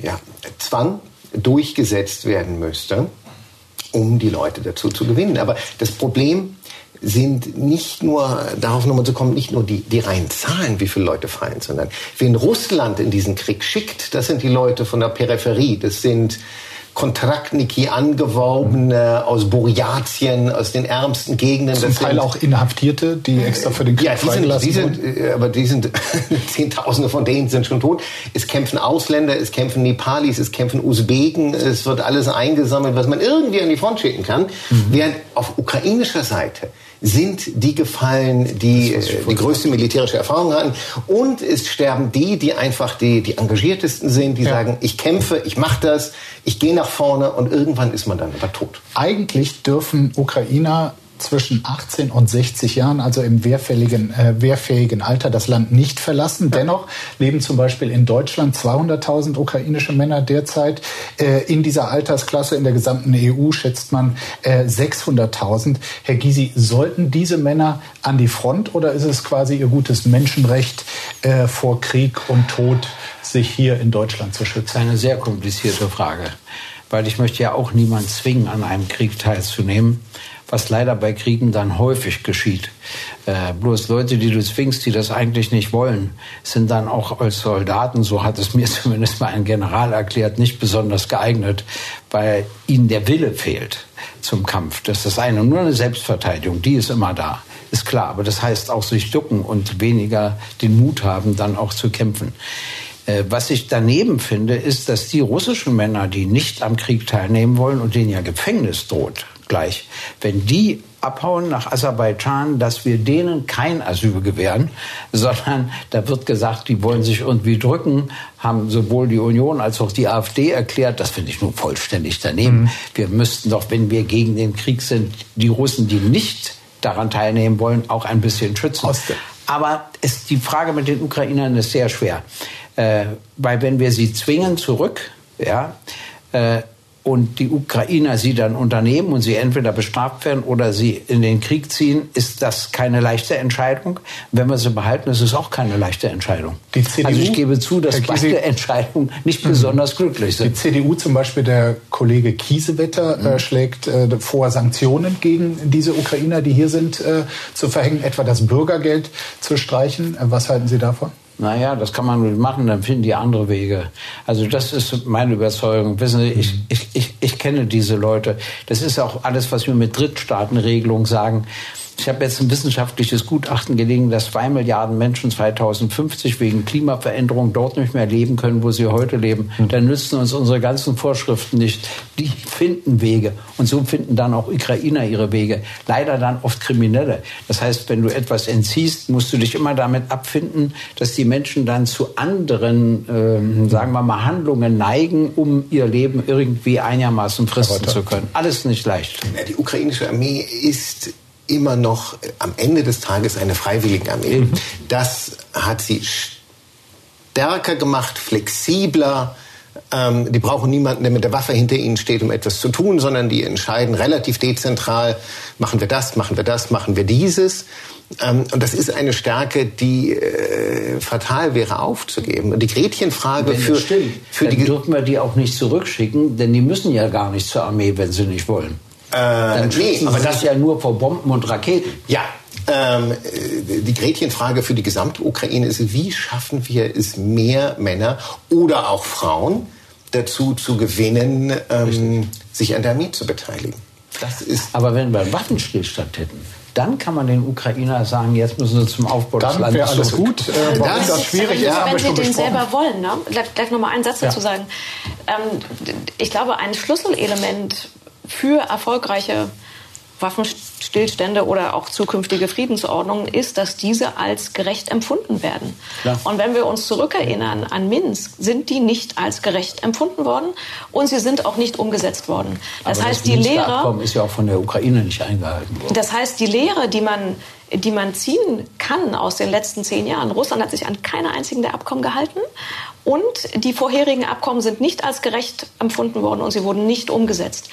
ja, Zwang durchgesetzt werden müsste um die Leute dazu zu gewinnen. Aber das Problem sind nicht nur, darauf nochmal zu kommen, nicht nur die, die reinen Zahlen, wie viele Leute fallen, sondern wen Russland in diesen Krieg schickt, das sind die Leute von der Peripherie, das sind Kontraktniki angeworbene aus Burjatien, aus den ärmsten Gegenden. Zum das Teil sind, auch Inhaftierte, die extra für den Krieg ja, die sind, die sind, äh, aber die sind, Zehntausende von denen sind schon tot. Es kämpfen Ausländer, es kämpfen Nepalis, es kämpfen Usbeken, es wird alles eingesammelt, was man irgendwie an die Front schicken kann. Mhm. Während auf ukrainischer Seite sind die gefallen, die äh, die größte militärische Erfahrung hatten. Und es sterben die, die einfach die, die engagiertesten sind, die ja. sagen, ich kämpfe, ich mache das, ich gehe nach vorne und irgendwann ist man dann aber tot. Eigentlich dürfen Ukrainer zwischen 18 und 60 Jahren, also im wehrfähigen, äh, wehrfähigen Alter, das Land nicht verlassen. Dennoch leben zum Beispiel in Deutschland 200.000 ukrainische Männer derzeit. Äh, in dieser Altersklasse in der gesamten EU schätzt man äh, 600.000. Herr Gysi, sollten diese Männer an die Front oder ist es quasi ihr gutes Menschenrecht äh, vor Krieg und Tod, sich hier in Deutschland zu schützen? Eine sehr komplizierte Frage weil ich möchte ja auch niemand zwingen, an einem Krieg teilzunehmen was leider bei Kriegen dann häufig geschieht. Äh, bloß Leute, die du zwingst, die das eigentlich nicht wollen, sind dann auch als Soldaten, so hat es mir zumindest mal ein General erklärt, nicht besonders geeignet, weil ihnen der Wille fehlt zum Kampf. Das ist das eine. Nur eine Selbstverteidigung, die ist immer da. Ist klar, aber das heißt auch sich ducken und weniger den Mut haben, dann auch zu kämpfen. Äh, was ich daneben finde, ist, dass die russischen Männer, die nicht am Krieg teilnehmen wollen und denen ja Gefängnis droht, gleich. Wenn die abhauen nach Aserbaidschan, dass wir denen kein Asyl gewähren, sondern da wird gesagt, die wollen sich irgendwie drücken, haben sowohl die Union als auch die AfD erklärt, das finde ich nur vollständig daneben. Mhm. Wir müssten doch, wenn wir gegen den Krieg sind, die Russen, die nicht daran teilnehmen wollen, auch ein bisschen schützen. Aber ist, die Frage mit den Ukrainern ist sehr schwer, äh, weil wenn wir sie zwingen zurück, ja, äh, und die Ukrainer sie dann unternehmen und sie entweder bestraft werden oder sie in den Krieg ziehen, ist das keine leichte Entscheidung. Wenn wir sie behalten, ist es auch keine leichte Entscheidung. CDU, also ich gebe zu, dass beide Entscheidungen nicht mhm. besonders glücklich sind. Die CDU zum Beispiel, der Kollege Kiesewetter, äh, mhm. äh, schlägt äh, vor, Sanktionen gegen diese Ukrainer, die hier sind, äh, zu verhängen, etwa das Bürgergeld zu streichen. Äh, was halten Sie davon? Naja, das kann man machen, dann finden die andere Wege. Also das ist meine Überzeugung. Wissen Sie, ich, ich, ich, ich kenne diese Leute. Das ist auch alles, was wir mit Drittstaatenregelung sagen. Ich habe jetzt ein wissenschaftliches Gutachten gelegen, dass zwei Milliarden Menschen 2050 wegen Klimaveränderung dort nicht mehr leben können, wo sie heute leben. Mhm. Dann nützen uns unsere ganzen Vorschriften nicht. Die finden Wege. Und so finden dann auch Ukrainer ihre Wege. Leider dann oft Kriminelle. Das heißt, wenn du etwas entziehst, musst du dich immer damit abfinden, dass die Menschen dann zu anderen, äh, sagen wir mal, Handlungen neigen, um ihr Leben irgendwie einigermaßen fristen zu können. Alles nicht leicht. Die ukrainische Armee ist immer noch am Ende des Tages eine Freiwilligenarmee. Mhm. Das hat sie stärker gemacht, flexibler. Ähm, die brauchen niemanden, der mit der Waffe hinter ihnen steht, um etwas zu tun, sondern die entscheiden relativ dezentral, machen wir das, machen wir das, machen wir dieses. Ähm, und das ist eine Stärke, die äh, fatal wäre aufzugeben. Und die Gretchenfrage für, stimmt, für dann die dürfen wir die auch nicht zurückschicken, denn die müssen ja gar nicht zur Armee, wenn sie nicht wollen. Äh, Dann nee, aber das ja nur vor Bomben und Raketen. Ja, ähm, die Gretchenfrage für die gesamte Ukraine ist, wie schaffen wir es, mehr Männer oder auch Frauen dazu zu gewinnen, ähm, sich an der Armee zu beteiligen. Das ist Aber wenn wir einen Waffenstillstand hätten, dann kann man den Ukrainer sagen, jetzt müssen sie zum Aufbau des Landes Dann wäre alles gut. Äh, warum das, das schwierig ist, wenn sie den selber wollen. Ne? Gleich, gleich noch mal einen Satz dazu ja. sagen. Ähm, ich glaube, ein Schlüsselelement für erfolgreiche Waffenstillstände oder auch zukünftige Friedensordnungen ist, dass diese als gerecht empfunden werden. Klar. Und wenn wir uns zurückerinnern an Minsk, sind die nicht als gerecht empfunden worden und sie sind auch nicht umgesetzt worden. Das Aber heißt, das die Lehre Abkommen ist ja auch von der Ukraine nicht eingehalten worden. Das heißt, die Lehre, die man die man ziehen kann aus den letzten zehn Jahren. Russland hat sich an keiner einzigen der Abkommen gehalten und die vorherigen Abkommen sind nicht als gerecht empfunden worden und sie wurden nicht umgesetzt.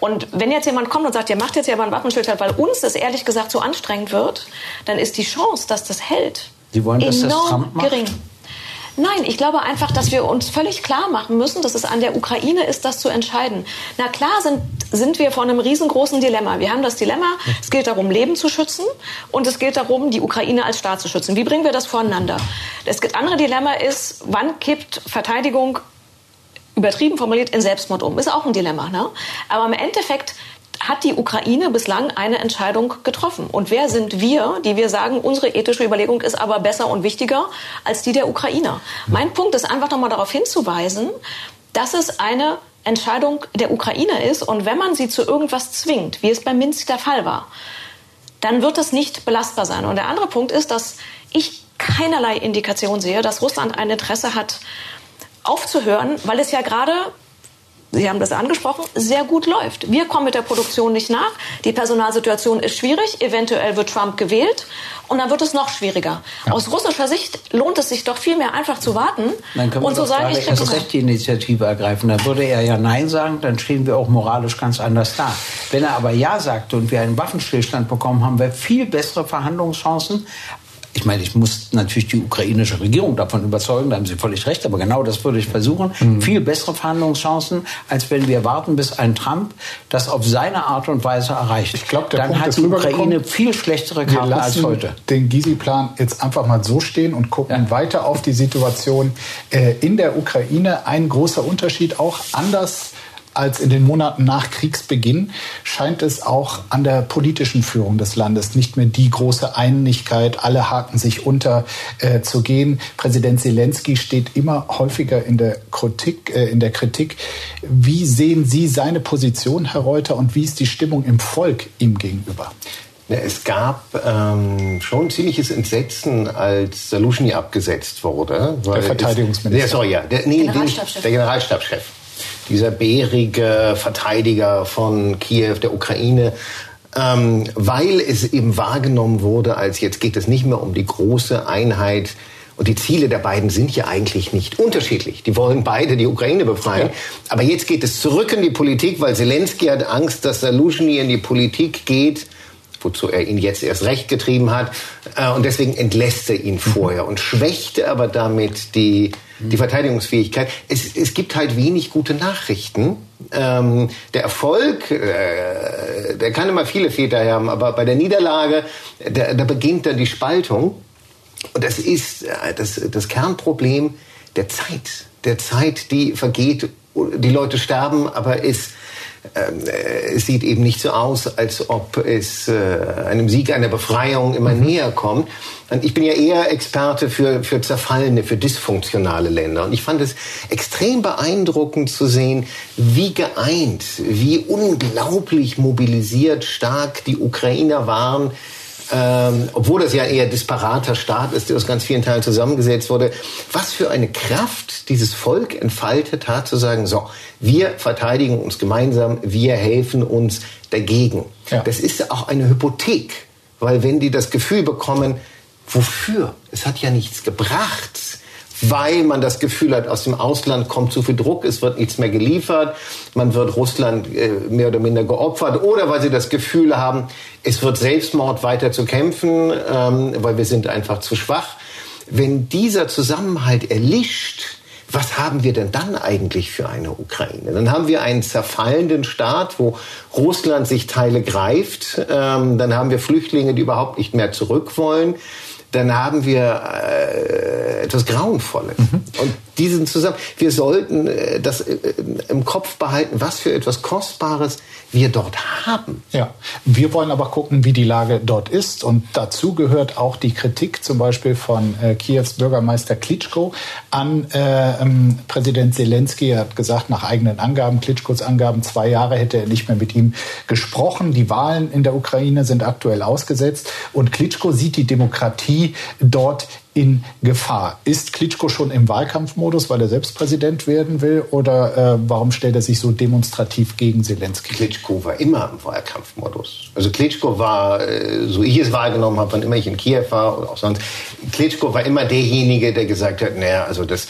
Und wenn jetzt jemand kommt und sagt, ihr macht jetzt ja aber einen Waffenstillstand, weil uns das ehrlich gesagt so anstrengend wird, dann ist die Chance, dass das hält, Sie wollen, dass enorm das Trump macht? gering. Nein, ich glaube einfach, dass wir uns völlig klar machen müssen, dass es an der Ukraine ist, das zu entscheiden. Na klar sind, sind wir vor einem riesengroßen Dilemma. Wir haben das Dilemma, es geht darum, Leben zu schützen und es geht darum, die Ukraine als Staat zu schützen. Wie bringen wir das voneinander? Das andere Dilemma ist, wann kippt Verteidigung übertrieben formuliert in Selbstmord um. Ist auch ein Dilemma. Ne? Aber im Endeffekt hat die Ukraine bislang eine Entscheidung getroffen. Und wer sind wir, die wir sagen, unsere ethische Überlegung ist aber besser und wichtiger als die der Ukrainer? Mein Punkt ist einfach nochmal darauf hinzuweisen, dass es eine Entscheidung der Ukraine ist. Und wenn man sie zu irgendwas zwingt, wie es bei Minsk der Fall war, dann wird es nicht belastbar sein. Und der andere Punkt ist, dass ich keinerlei Indikation sehe, dass Russland ein Interesse hat, aufzuhören, weil es ja gerade Sie haben das angesprochen, sehr gut läuft. Wir kommen mit der Produktion nicht nach. Die Personalsituation ist schwierig. Eventuell wird Trump gewählt und dann wird es noch schwieriger. Ja. Aus russischer Sicht lohnt es sich doch viel mehr einfach zu warten dann können wir und zu sagen, ich erst recht die Initiative ergreifen. Dann würde er ja Nein sagen, dann stehen wir auch moralisch ganz anders da. Wenn er aber Ja sagt und wir einen Waffenstillstand bekommen, haben wir viel bessere Verhandlungschancen, ich meine, ich muss natürlich die ukrainische Regierung davon überzeugen, da haben Sie völlig recht, aber genau das würde ich versuchen. Mhm. Viel bessere Verhandlungschancen, als wenn wir warten, bis ein Trump das auf seine Art und Weise erreicht. Ich glaube, Dann Punkt hat die Ukraine viel schlechtere Karten als heute. Den Gysi-Plan jetzt einfach mal so stehen und gucken ja. weiter auf die Situation äh, in der Ukraine. Ein großer Unterschied auch anders als in den Monaten nach Kriegsbeginn scheint es auch an der politischen Führung des Landes nicht mehr die große Einigkeit, alle haken sich unter äh, zu gehen. Präsident Zelensky steht immer häufiger in der Kritik, äh, in der Kritik. Wie sehen Sie seine Position, Herr Reuter, und wie ist die Stimmung im Volk ihm gegenüber? Es gab ähm, schon ziemliches Entsetzen, als Salushny abgesetzt wurde. der Verteidigungsminister. Es, ja, sorry, ja. Der, nee, Generalstabschef. Der Generalstabschef dieser bärige Verteidiger von Kiew, der Ukraine, ähm, weil es eben wahrgenommen wurde, als jetzt geht es nicht mehr um die große Einheit. Und die Ziele der beiden sind ja eigentlich nicht unterschiedlich. Die wollen beide die Ukraine befreien. Aber jetzt geht es zurück in die Politik, weil Zelensky hat Angst, dass Saluzhny in die Politik geht, wozu er ihn jetzt erst recht getrieben hat. Äh, und deswegen entlässt er ihn vorher und schwächte aber damit die die Verteidigungsfähigkeit. Es, es gibt halt wenig gute Nachrichten. Ähm, der Erfolg, äh, der kann immer viele Väter haben, aber bei der Niederlage, da, da beginnt dann die Spaltung. Und das ist äh, das, das Kernproblem der Zeit. Der Zeit, die vergeht, die Leute sterben, aber es äh, es sieht eben nicht so aus, als ob es äh, einem Sieg, einer Befreiung immer mhm. näher kommt. Und ich bin ja eher Experte für, für zerfallene, für dysfunktionale Länder. Und ich fand es extrem beeindruckend zu sehen, wie geeint, wie unglaublich mobilisiert stark die Ukrainer waren ähm, obwohl das ja eher disparater Staat ist, der aus ganz vielen Teilen zusammengesetzt wurde, was für eine Kraft dieses Volk entfaltet hat, zu sagen, so, wir verteidigen uns gemeinsam, wir helfen uns dagegen. Ja. Das ist auch eine Hypothek, weil wenn die das Gefühl bekommen, wofür? Es hat ja nichts gebracht weil man das Gefühl hat, aus dem Ausland kommt zu viel Druck, es wird nichts mehr geliefert, man wird Russland äh, mehr oder minder geopfert oder weil sie das Gefühl haben, es wird Selbstmord weiter zu kämpfen, ähm, weil wir sind einfach zu schwach. Wenn dieser Zusammenhalt erlischt, was haben wir denn dann eigentlich für eine Ukraine? Dann haben wir einen zerfallenden Staat, wo Russland sich Teile greift. Ähm, dann haben wir Flüchtlinge, die überhaupt nicht mehr zurück wollen dann haben wir äh, etwas Grauenvolles. Mhm. Und diesen zusammen. Wir sollten äh, das äh, im Kopf behalten, was für etwas Kostbares wir dort haben. Ja, wir wollen aber gucken, wie die Lage dort ist. Und dazu gehört auch die Kritik zum Beispiel von äh, Kiews Bürgermeister Klitschko an äh, ähm, Präsident Zelensky. Er hat gesagt, nach eigenen Angaben, Klitschkos Angaben, zwei Jahre hätte er nicht mehr mit ihm gesprochen. Die Wahlen in der Ukraine sind aktuell ausgesetzt. Und Klitschko sieht die Demokratie dort in Gefahr. Ist Klitschko schon im Wahlkampfmodus, weil er selbst Präsident werden will? Oder äh, warum stellt er sich so demonstrativ gegen Zelensky? Klitschko war immer im Wahlkampfmodus. Also Klitschko war, äh, so ich es wahrgenommen habe, wann immer ich in Kiew war oder auch sonst, Klitschko war immer derjenige, der gesagt hat, naja, also das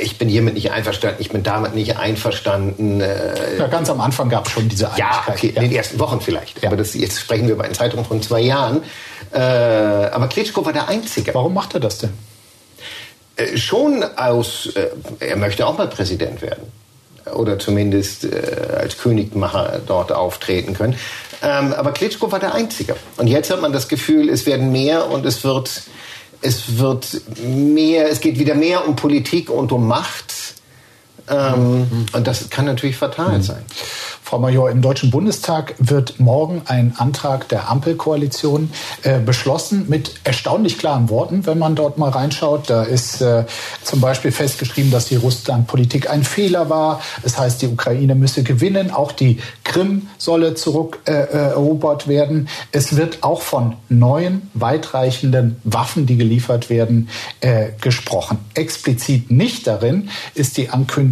ich bin hiermit nicht einverstanden, ich bin damit nicht einverstanden. Äh, ja, ganz am Anfang gab es schon diese Einigkeit. Ja, okay, in den ersten Wochen vielleicht. Ja. Aber das, jetzt sprechen wir über einen Zeitraum von zwei Jahren. Äh, aber Klitschko war der Einzige. Warum macht er das denn? Äh, schon aus, äh, er möchte auch mal Präsident werden. Oder zumindest äh, als Königmacher dort auftreten können. Ähm, aber Klitschko war der Einzige. Und jetzt hat man das Gefühl, es werden mehr und es wird, es wird mehr, es geht wieder mehr um Politik und um Macht. Ähm, mhm. Und das kann natürlich fatal mhm. sein. Frau Major, im Deutschen Bundestag wird morgen ein Antrag der Ampelkoalition äh, beschlossen mit erstaunlich klaren Worten, wenn man dort mal reinschaut. Da ist äh, zum Beispiel festgeschrieben, dass die Russlandpolitik ein Fehler war. Das heißt, die Ukraine müsse gewinnen. Auch die Krim solle zurückerobert äh, werden. Es wird auch von neuen, weitreichenden Waffen, die geliefert werden, äh, gesprochen. Explizit nicht darin ist die Ankündigung,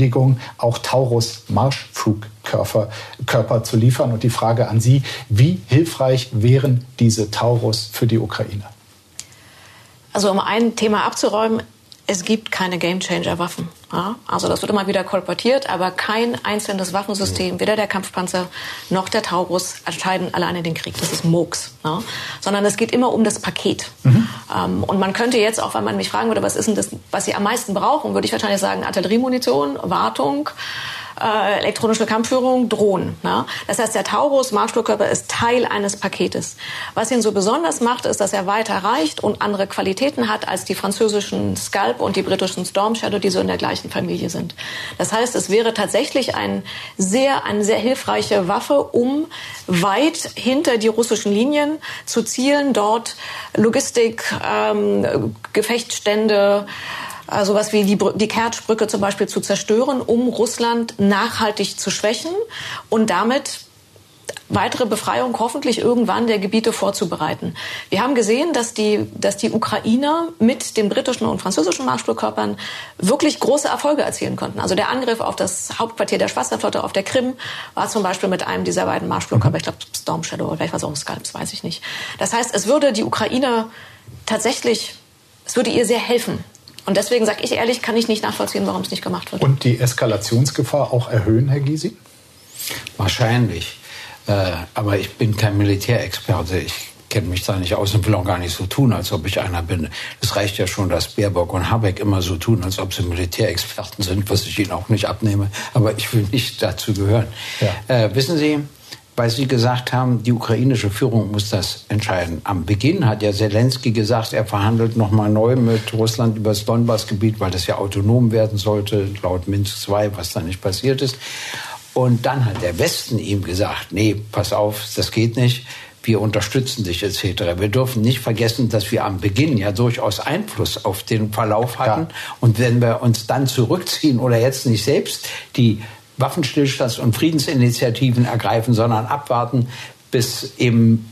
auch Taurus Marschflug Körper, zu liefern. Und die Frage an Sie, wie hilfreich wären diese Taurus für die Ukraine? Also um ein Thema abzuräumen, es gibt keine Gamechanger-Waffen. Ja? Also das wird immer wieder kolportiert, aber kein einzelnes Waffensystem, weder der Kampfpanzer noch der Taurus, entscheiden alleine den Krieg. Das ist Murks. Ja? Sondern es geht immer um das Paket. Mhm. Ähm, und man könnte jetzt auch, wenn man mich fragen würde, was ist denn das, was Sie am meisten brauchen, würde ich wahrscheinlich sagen Artilleriemunition, Wartung, äh, elektronische Kampfführung, Drohnen. Ne? Das heißt, der Taurus Marschflugkörper ist Teil eines Paketes. Was ihn so besonders macht, ist, dass er weiter reicht und andere Qualitäten hat als die französischen Scalp und die britischen Storm Shadow, die so in der gleichen Familie sind. Das heißt, es wäre tatsächlich ein sehr, eine sehr hilfreiche Waffe, um weit hinter die russischen Linien zu zielen, dort Logistik, ähm, Gefechtsstände, sowas wie die, die Kertschbrücke zum Beispiel zu zerstören, um Russland nachhaltig zu schwächen und damit weitere Befreiung hoffentlich irgendwann der Gebiete vorzubereiten. Wir haben gesehen, dass die, dass die Ukrainer mit den britischen und französischen Marschflugkörpern wirklich große Erfolge erzielen konnten. Also der Angriff auf das Hauptquartier der Schwesterflotte auf der Krim war zum Beispiel mit einem dieser beiden Marschflugkörper, ich glaube Storm Shadow oder vielleicht war es auch Scalps, weiß ich nicht. Das heißt, es würde die Ukraine tatsächlich, es würde ihr sehr helfen, und deswegen sage ich ehrlich, kann ich nicht nachvollziehen, warum es nicht gemacht wird. Und die Eskalationsgefahr auch erhöhen, Herr Gysi? Wahrscheinlich. Äh, aber ich bin kein Militärexperte. Ich kenne mich da nicht aus und will auch gar nicht so tun, als ob ich einer bin. Es reicht ja schon, dass Baerbock und Habeck immer so tun, als ob sie Militärexperten sind, was ich ihnen auch nicht abnehme. Aber ich will nicht dazu gehören. Ja. Äh, wissen Sie, weil Sie gesagt haben, die ukrainische Führung muss das entscheiden. Am Beginn hat ja Zelensky gesagt, er verhandelt nochmal neu mit Russland über das Donbassgebiet, weil das ja autonom werden sollte, laut Minsk II, was da nicht passiert ist. Und dann hat der Westen ihm gesagt, nee, pass auf, das geht nicht wir unterstützen dich etc. Wir dürfen nicht vergessen, dass wir am Beginn ja durchaus Einfluss auf den Verlauf hatten. Ja. Und wenn wir uns dann zurückziehen oder jetzt nicht selbst die Waffenstillstands- und Friedensinitiativen ergreifen, sondern abwarten, bis eben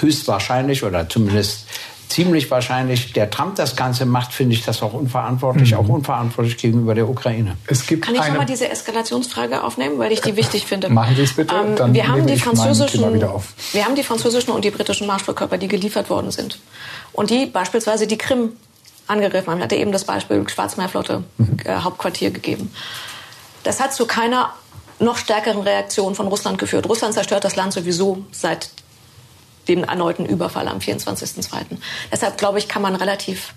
höchstwahrscheinlich oder zumindest ziemlich wahrscheinlich der Trump das Ganze macht, finde ich das auch unverantwortlich, mhm. auch unverantwortlich gegenüber der Ukraine. Es gibt Kann ich nochmal diese Eskalationsfrage aufnehmen, weil ich die wichtig finde? Machen Sie es bitte. Ähm, dann wir, haben die französischen, wir haben die französischen und die britischen Marschflugkörper, die geliefert worden sind. Und die beispielsweise die Krim angegriffen haben. Ich hatte eben das Beispiel Schwarzmeerflotte mhm. äh, Hauptquartier gegeben. Das hat zu keiner noch stärkeren Reaktion von Russland geführt. Russland zerstört das Land sowieso seit dem erneuten Überfall am 24.02. Deshalb glaube ich, kann man relativ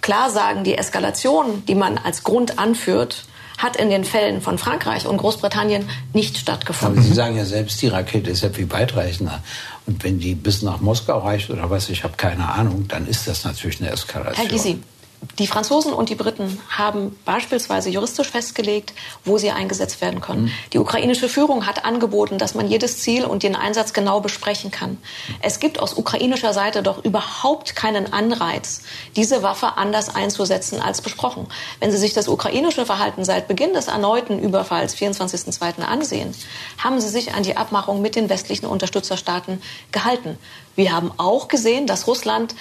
klar sagen, die Eskalation, die man als Grund anführt, hat in den Fällen von Frankreich und Großbritannien nicht stattgefunden. Aber Sie sagen ja selbst, die Rakete ist ja viel weitreichender. Und wenn die bis nach Moskau reicht oder was, ich habe keine Ahnung, dann ist das natürlich eine Eskalation. Herr Gysi, die Franzosen und die Briten haben beispielsweise juristisch festgelegt, wo sie eingesetzt werden können. Mhm. Die ukrainische Führung hat angeboten, dass man jedes Ziel und den Einsatz genau besprechen kann. Es gibt aus ukrainischer Seite doch überhaupt keinen Anreiz, diese Waffe anders einzusetzen als besprochen. Wenn Sie sich das ukrainische Verhalten seit Beginn des erneuten Überfalls 24.02. ansehen, haben sie sich an die Abmachung mit den westlichen Unterstützerstaaten gehalten. Wir haben auch gesehen, dass Russland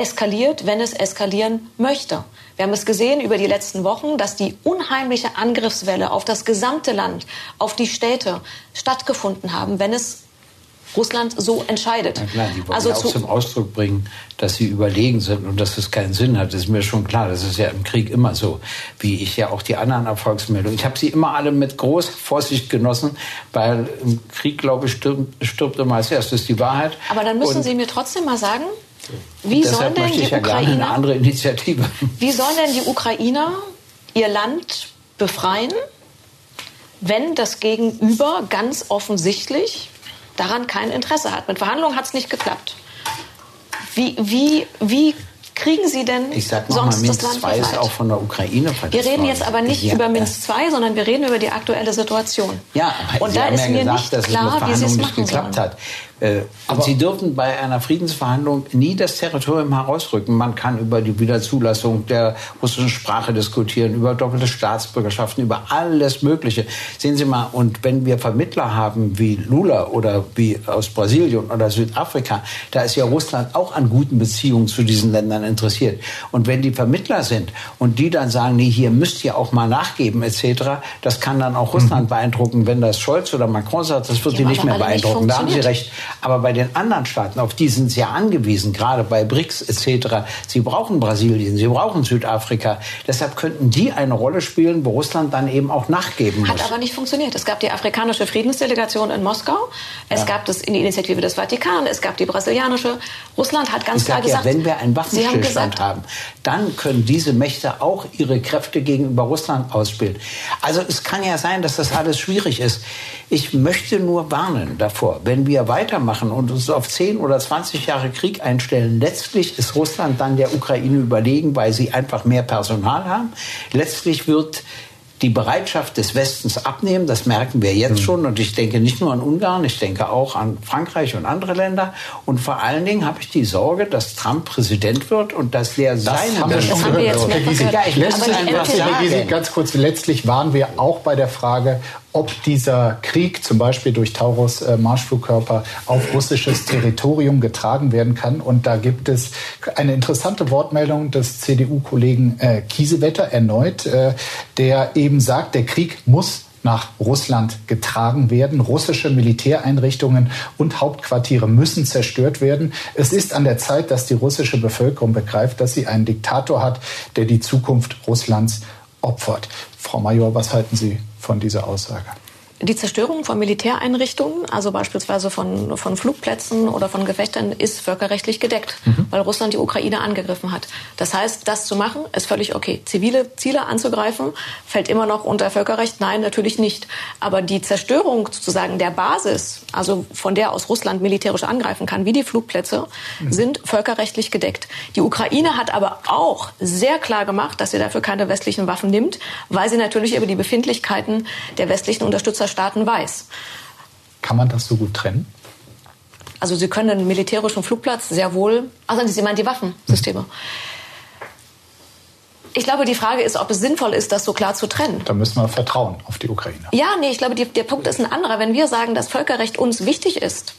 eskaliert, wenn es eskalieren möchte. Wir haben es gesehen über die letzten Wochen, dass die unheimliche Angriffswelle auf das gesamte Land, auf die Städte stattgefunden haben, wenn es Russland so entscheidet. Na klar, die wollen also auch zum Ausdruck bringen, dass sie überlegen sind und dass es keinen Sinn hat. Das ist mir schon klar. Das ist ja im Krieg immer so, wie ich ja auch die anderen Erfolgsmeldungen. Ich habe sie immer alle mit großer Vorsicht genossen, weil im Krieg, glaube ich, stirbt, stirbt immer als erstes die Wahrheit. Aber dann müssen und Sie mir trotzdem mal sagen, wie sollen denn die ja Ukrainer, eine Initiative. Wie sollen denn die Ukrainer ihr Land befreien, wenn das Gegenüber ganz offensichtlich daran kein Interesse hat? Mit Verhandlungen hat es nicht geklappt. Wie, wie, wie kriegen Sie denn ich sag sonst mal, Minsk das Land 2 ist auch von der Ukraine Wir reden jetzt aber nicht ja, über Minsk 2, sondern wir reden über die aktuelle Situation. Ja, und Sie da ist ja mir gesagt, nicht klar, wie Sie es machen geklappt sollen. hat. Äh, aber Sie dürfen bei einer Friedensverhandlung nie das Territorium herausrücken. Man kann über die Wiederzulassung der russischen Sprache diskutieren, über doppelte Staatsbürgerschaften, über alles Mögliche. Sehen Sie mal, und wenn wir Vermittler haben wie Lula oder wie aus Brasilien oder Südafrika, da ist ja Russland auch an guten Beziehungen zu diesen Ländern interessiert. Und wenn die Vermittler sind und die dann sagen, nee, hier müsst ihr auch mal nachgeben etc., das kann dann auch Russland mhm. beeindrucken. Wenn das Scholz oder Macron sagt, das wird ja, die nicht mehr beeindrucken. Nicht da haben Sie recht. Aber bei den anderen Staaten, auf die sind sie ja angewiesen, gerade bei BRICS etc. Sie brauchen Brasilien, sie brauchen Südafrika. Deshalb könnten die eine Rolle spielen, wo Russland dann eben auch nachgeben muss. Hat aber nicht funktioniert. Es gab die afrikanische Friedensdelegation in Moskau, es ja. gab das in die Initiative des Vatikan, es gab die brasilianische. Russland hat ganz ich klar gesagt, ja, wenn wir einen Waffenstillstand haben, haben, dann können diese Mächte auch ihre Kräfte gegenüber Russland ausspielen. Also es kann ja sein, dass das alles schwierig ist. Ich möchte nur warnen davor, wenn wir weitermachen und uns auf 10 oder 20 Jahre Krieg einstellen, letztlich ist Russland dann der Ukraine überlegen, weil sie einfach mehr Personal haben. Letztlich wird die Bereitschaft des Westens abnehmen. Das merken wir jetzt mhm. schon. Und ich denke nicht nur an Ungarn, ich denke auch an Frankreich und andere Länder. Und vor allen Dingen habe ich die Sorge, dass Trump Präsident wird und dass der das seine... Haben wir schon gehört. Ja, ich letztlich, einfach sagen. ganz kurz, letztlich waren wir auch bei der Frage, ob dieser Krieg zum Beispiel durch Taurus äh, Marschflugkörper auf russisches Territorium getragen werden kann. Und da gibt es eine interessante Wortmeldung des CDU-Kollegen äh, Kiesewetter erneut, äh, der eben sagt, der Krieg muss nach Russland getragen werden. Russische Militäreinrichtungen und Hauptquartiere müssen zerstört werden. Es ist an der Zeit, dass die russische Bevölkerung begreift, dass sie einen Diktator hat, der die Zukunft Russlands opfert. Frau Major, was halten Sie von dieser Aussage? Die Zerstörung von Militäreinrichtungen, also beispielsweise von, von Flugplätzen oder von Gefechten, ist völkerrechtlich gedeckt, mhm. weil Russland die Ukraine angegriffen hat. Das heißt, das zu machen, ist völlig okay. Zivile Ziele anzugreifen, fällt immer noch unter Völkerrecht? Nein, natürlich nicht. Aber die Zerstörung sozusagen der Basis, also von der aus Russland militärisch angreifen kann, wie die Flugplätze, mhm. sind völkerrechtlich gedeckt. Die Ukraine hat aber auch sehr klar gemacht, dass sie dafür keine westlichen Waffen nimmt, weil sie natürlich über die Befindlichkeiten der westlichen Unterstützer Staaten weiß. Kann man das so gut trennen? Also Sie können einen militärischen Flugplatz sehr wohl, also Sie meinen die Waffensysteme. Ich glaube, die Frage ist, ob es sinnvoll ist, das so klar zu trennen. Da müssen wir vertrauen auf die Ukraine. Ja, nee, ich glaube, die, der Punkt ist ein anderer. Wenn wir sagen, dass Völkerrecht uns wichtig ist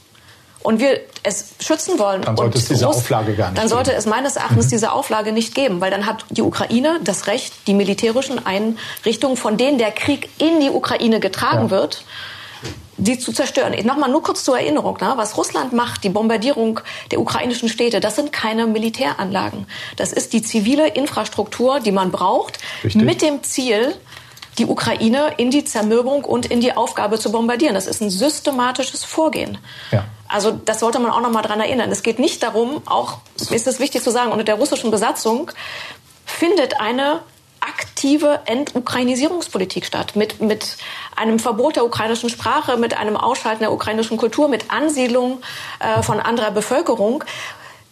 und wir es schützen wollen, dann sollte es diese Russ Auflage gar nicht Dann sollte geben. es meines Erachtens mhm. diese Auflage nicht geben, weil dann hat die Ukraine das Recht, die militärischen Einrichtungen, von denen der Krieg in die Ukraine getragen ja. wird, die zu zerstören. Nochmal nur kurz zur Erinnerung, ne? was Russland macht, die Bombardierung der ukrainischen Städte, das sind keine Militäranlagen. Das ist die zivile Infrastruktur, die man braucht, Richtig. mit dem Ziel, die Ukraine in die Zermürbung und in die Aufgabe zu bombardieren. Das ist ein systematisches Vorgehen. Ja. Also das sollte man auch noch mal dran erinnern. Es geht nicht darum, auch ist es wichtig zu sagen, unter der russischen Besatzung findet eine aktive Entukrainisierungspolitik statt, mit, mit einem Verbot der ukrainischen Sprache, mit einem Ausschalten der ukrainischen Kultur, mit Ansiedlung äh, von anderer Bevölkerung.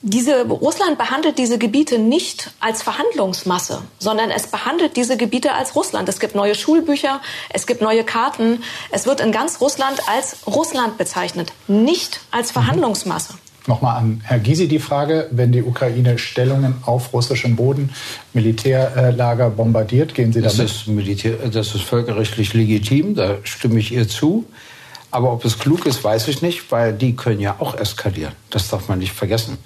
Diese, Russland behandelt diese Gebiete nicht als Verhandlungsmasse, sondern es behandelt diese Gebiete als Russland. Es gibt neue Schulbücher, es gibt neue Karten. Es wird in ganz Russland als Russland bezeichnet, nicht als Verhandlungsmasse. Nochmal an Herr Gysi die Frage, wenn die Ukraine Stellungen auf russischem Boden, Militärlager bombardiert, gehen Sie das damit? Ist Militär, das ist völkerrechtlich legitim, da stimme ich ihr zu. Aber ob es klug ist, weiß ich nicht, weil die können ja auch eskalieren. Das darf man nicht vergessen.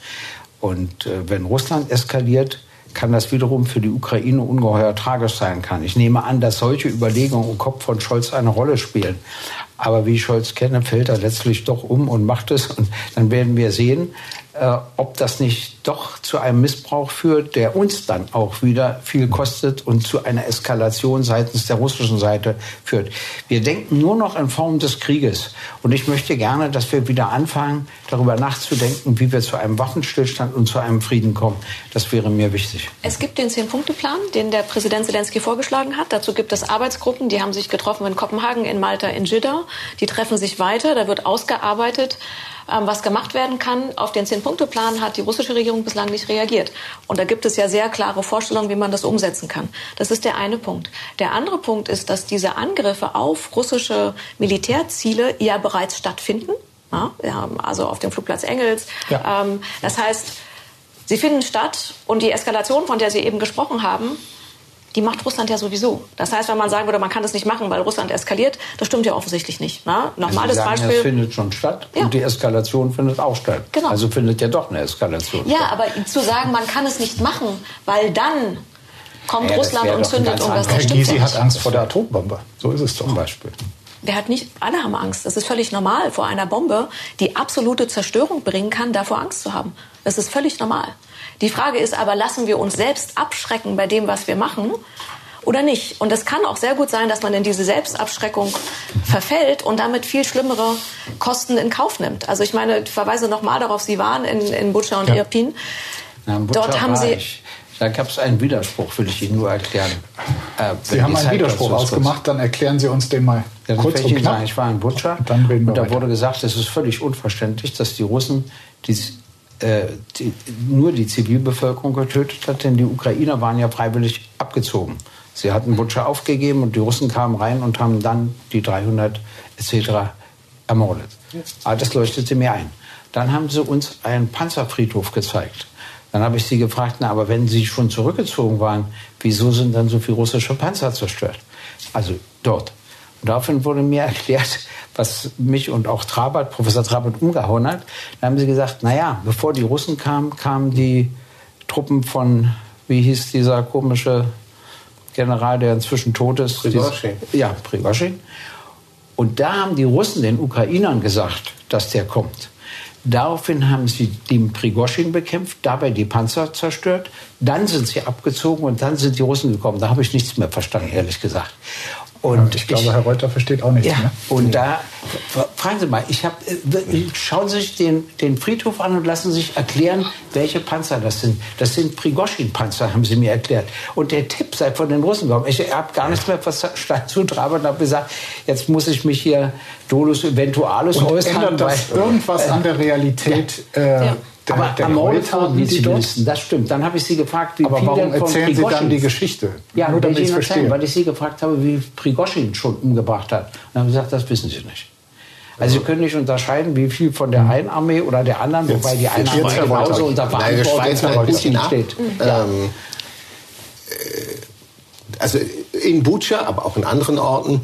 Und äh, wenn Russland eskaliert, kann das wiederum für die Ukraine ungeheuer tragisch sein kann. Ich nehme an, dass solche Überlegungen im Kopf von Scholz eine Rolle spielen. Aber wie ich Scholz kenne, fällt er letztlich doch um und macht es. Und dann werden wir sehen, äh, ob das nicht doch zu einem Missbrauch führt, der uns dann auch wieder viel kostet und zu einer Eskalation seitens der russischen Seite führt. Wir denken nur noch in Form des Krieges. Und ich möchte gerne, dass wir wieder anfangen, darüber nachzudenken, wie wir zu einem Waffenstillstand und zu einem Frieden kommen. Das wäre mir wichtig. Es gibt den Zehn-Punkte-Plan, den der Präsident Zelensky vorgeschlagen hat. Dazu gibt es Arbeitsgruppen, die haben sich getroffen in Kopenhagen, in Malta, in Jeddah. Die treffen sich weiter. Da wird ausgearbeitet, ähm, was gemacht werden kann. Auf den Zehn-Punkte-Plan hat die russische Regierung bislang nicht reagiert. Und da gibt es ja sehr klare Vorstellungen, wie man das umsetzen kann. Das ist der eine Punkt. Der andere Punkt ist, dass diese Angriffe auf russische Militärziele ja bereits stattfinden. Ja, also auf dem Flugplatz Engels. Ja. Ähm, das heißt, sie finden statt und die Eskalation, von der Sie eben gesprochen haben, die macht Russland ja sowieso. Das heißt, wenn man sagen würde, man kann das nicht machen, weil Russland eskaliert, das stimmt ja offensichtlich nicht. Ne? Normales also sagen, Beispiel. Es findet schon statt ja. und die Eskalation findet auch statt. Genau. Also findet ja doch eine Eskalation ja, statt. aber zu sagen, man kann es nicht machen, weil dann kommt ja, Russland und zündet irgendwas. Herr Gysi hat Angst vor der Atombombe. So ist es zum Beispiel. Der hat nicht, alle haben Angst. Es ist völlig normal, vor einer Bombe, die absolute Zerstörung bringen kann, davor Angst zu haben. Das ist völlig normal. Die Frage ist aber, lassen wir uns selbst abschrecken bei dem, was wir machen? Oder nicht? Und es kann auch sehr gut sein, dass man in diese Selbstabschreckung verfällt und damit viel schlimmere Kosten in Kauf nimmt. Also ich meine, ich verweise nochmal darauf, Sie waren in, in Butscha und ja. Irpin. Na, Dort haben Sie... Ich. Da gab es einen Widerspruch, will ich Ihnen nur erklären. Äh, Sie haben einen Widerspruch ausgemacht, dann erklären Sie uns den mal ja, kurz und knapp. Sagen, ich war in Butscha und, und da weiter. wurde gesagt, es ist völlig unverständlich, dass die Russen die äh, die, nur die Zivilbevölkerung getötet hat, denn die Ukrainer waren ja freiwillig abgezogen. Sie hatten Butscha aufgegeben und die Russen kamen rein und haben dann die 300 etc. ermordet. Aber das leuchtete mir ein. Dann haben sie uns einen Panzerfriedhof gezeigt. Dann habe ich sie gefragt, na, aber wenn sie schon zurückgezogen waren, wieso sind dann so viele russische Panzer zerstört? Also dort. Und daraufhin wurde mir erklärt, was mich und auch Trabert, Professor Trabert umgehauen hat. Da haben sie gesagt, naja, bevor die Russen kamen, kamen die Truppen von, wie hieß dieser komische General, der inzwischen tot ist? Prigozhin. Ja, Prigozhin. Und da haben die Russen den Ukrainern gesagt, dass der kommt. Daraufhin haben sie den Prigozhin bekämpft, dabei die Panzer zerstört. Dann sind sie abgezogen und dann sind die Russen gekommen. Da habe ich nichts mehr verstanden, ehrlich gesagt. Und ich glaube, ich, Herr Reuter versteht auch nichts ja, mehr. Und da, fragen Sie mal, ich hab, äh, schauen Sie sich den, den Friedhof an und lassen sich erklären, welche Panzer das sind. Das sind Prigoschin-Panzer, haben Sie mir erklärt. Und der Tipp sei von den Russen gekommen. Ich habe gar nichts mehr verstanden zu traben und habe gesagt, jetzt muss ich mich hier dolus eventualis und äußern. Ändert das irgendwas äh, an der Realität? Ja. Äh, ja der, aber der ermordet wurden die Zivilisten, das stimmt. Dann habe ich Sie gefragt, wie aber viel warum erzählen Sie dann die Geschichte? Ja, Nur damit ich Ihnen erzählen, weil ich Sie gefragt habe, wie Prigoschin schon umgebracht hat. Und dann haben Sie gesagt, das wissen Sie nicht. Also Sie können nicht unterscheiden, wie viel von der einen Armee oder der anderen, jetzt, wobei die eine Armee genauso unter Verantwortung steht. Ja. Ähm, äh, also in Bucha, aber auch in anderen Orten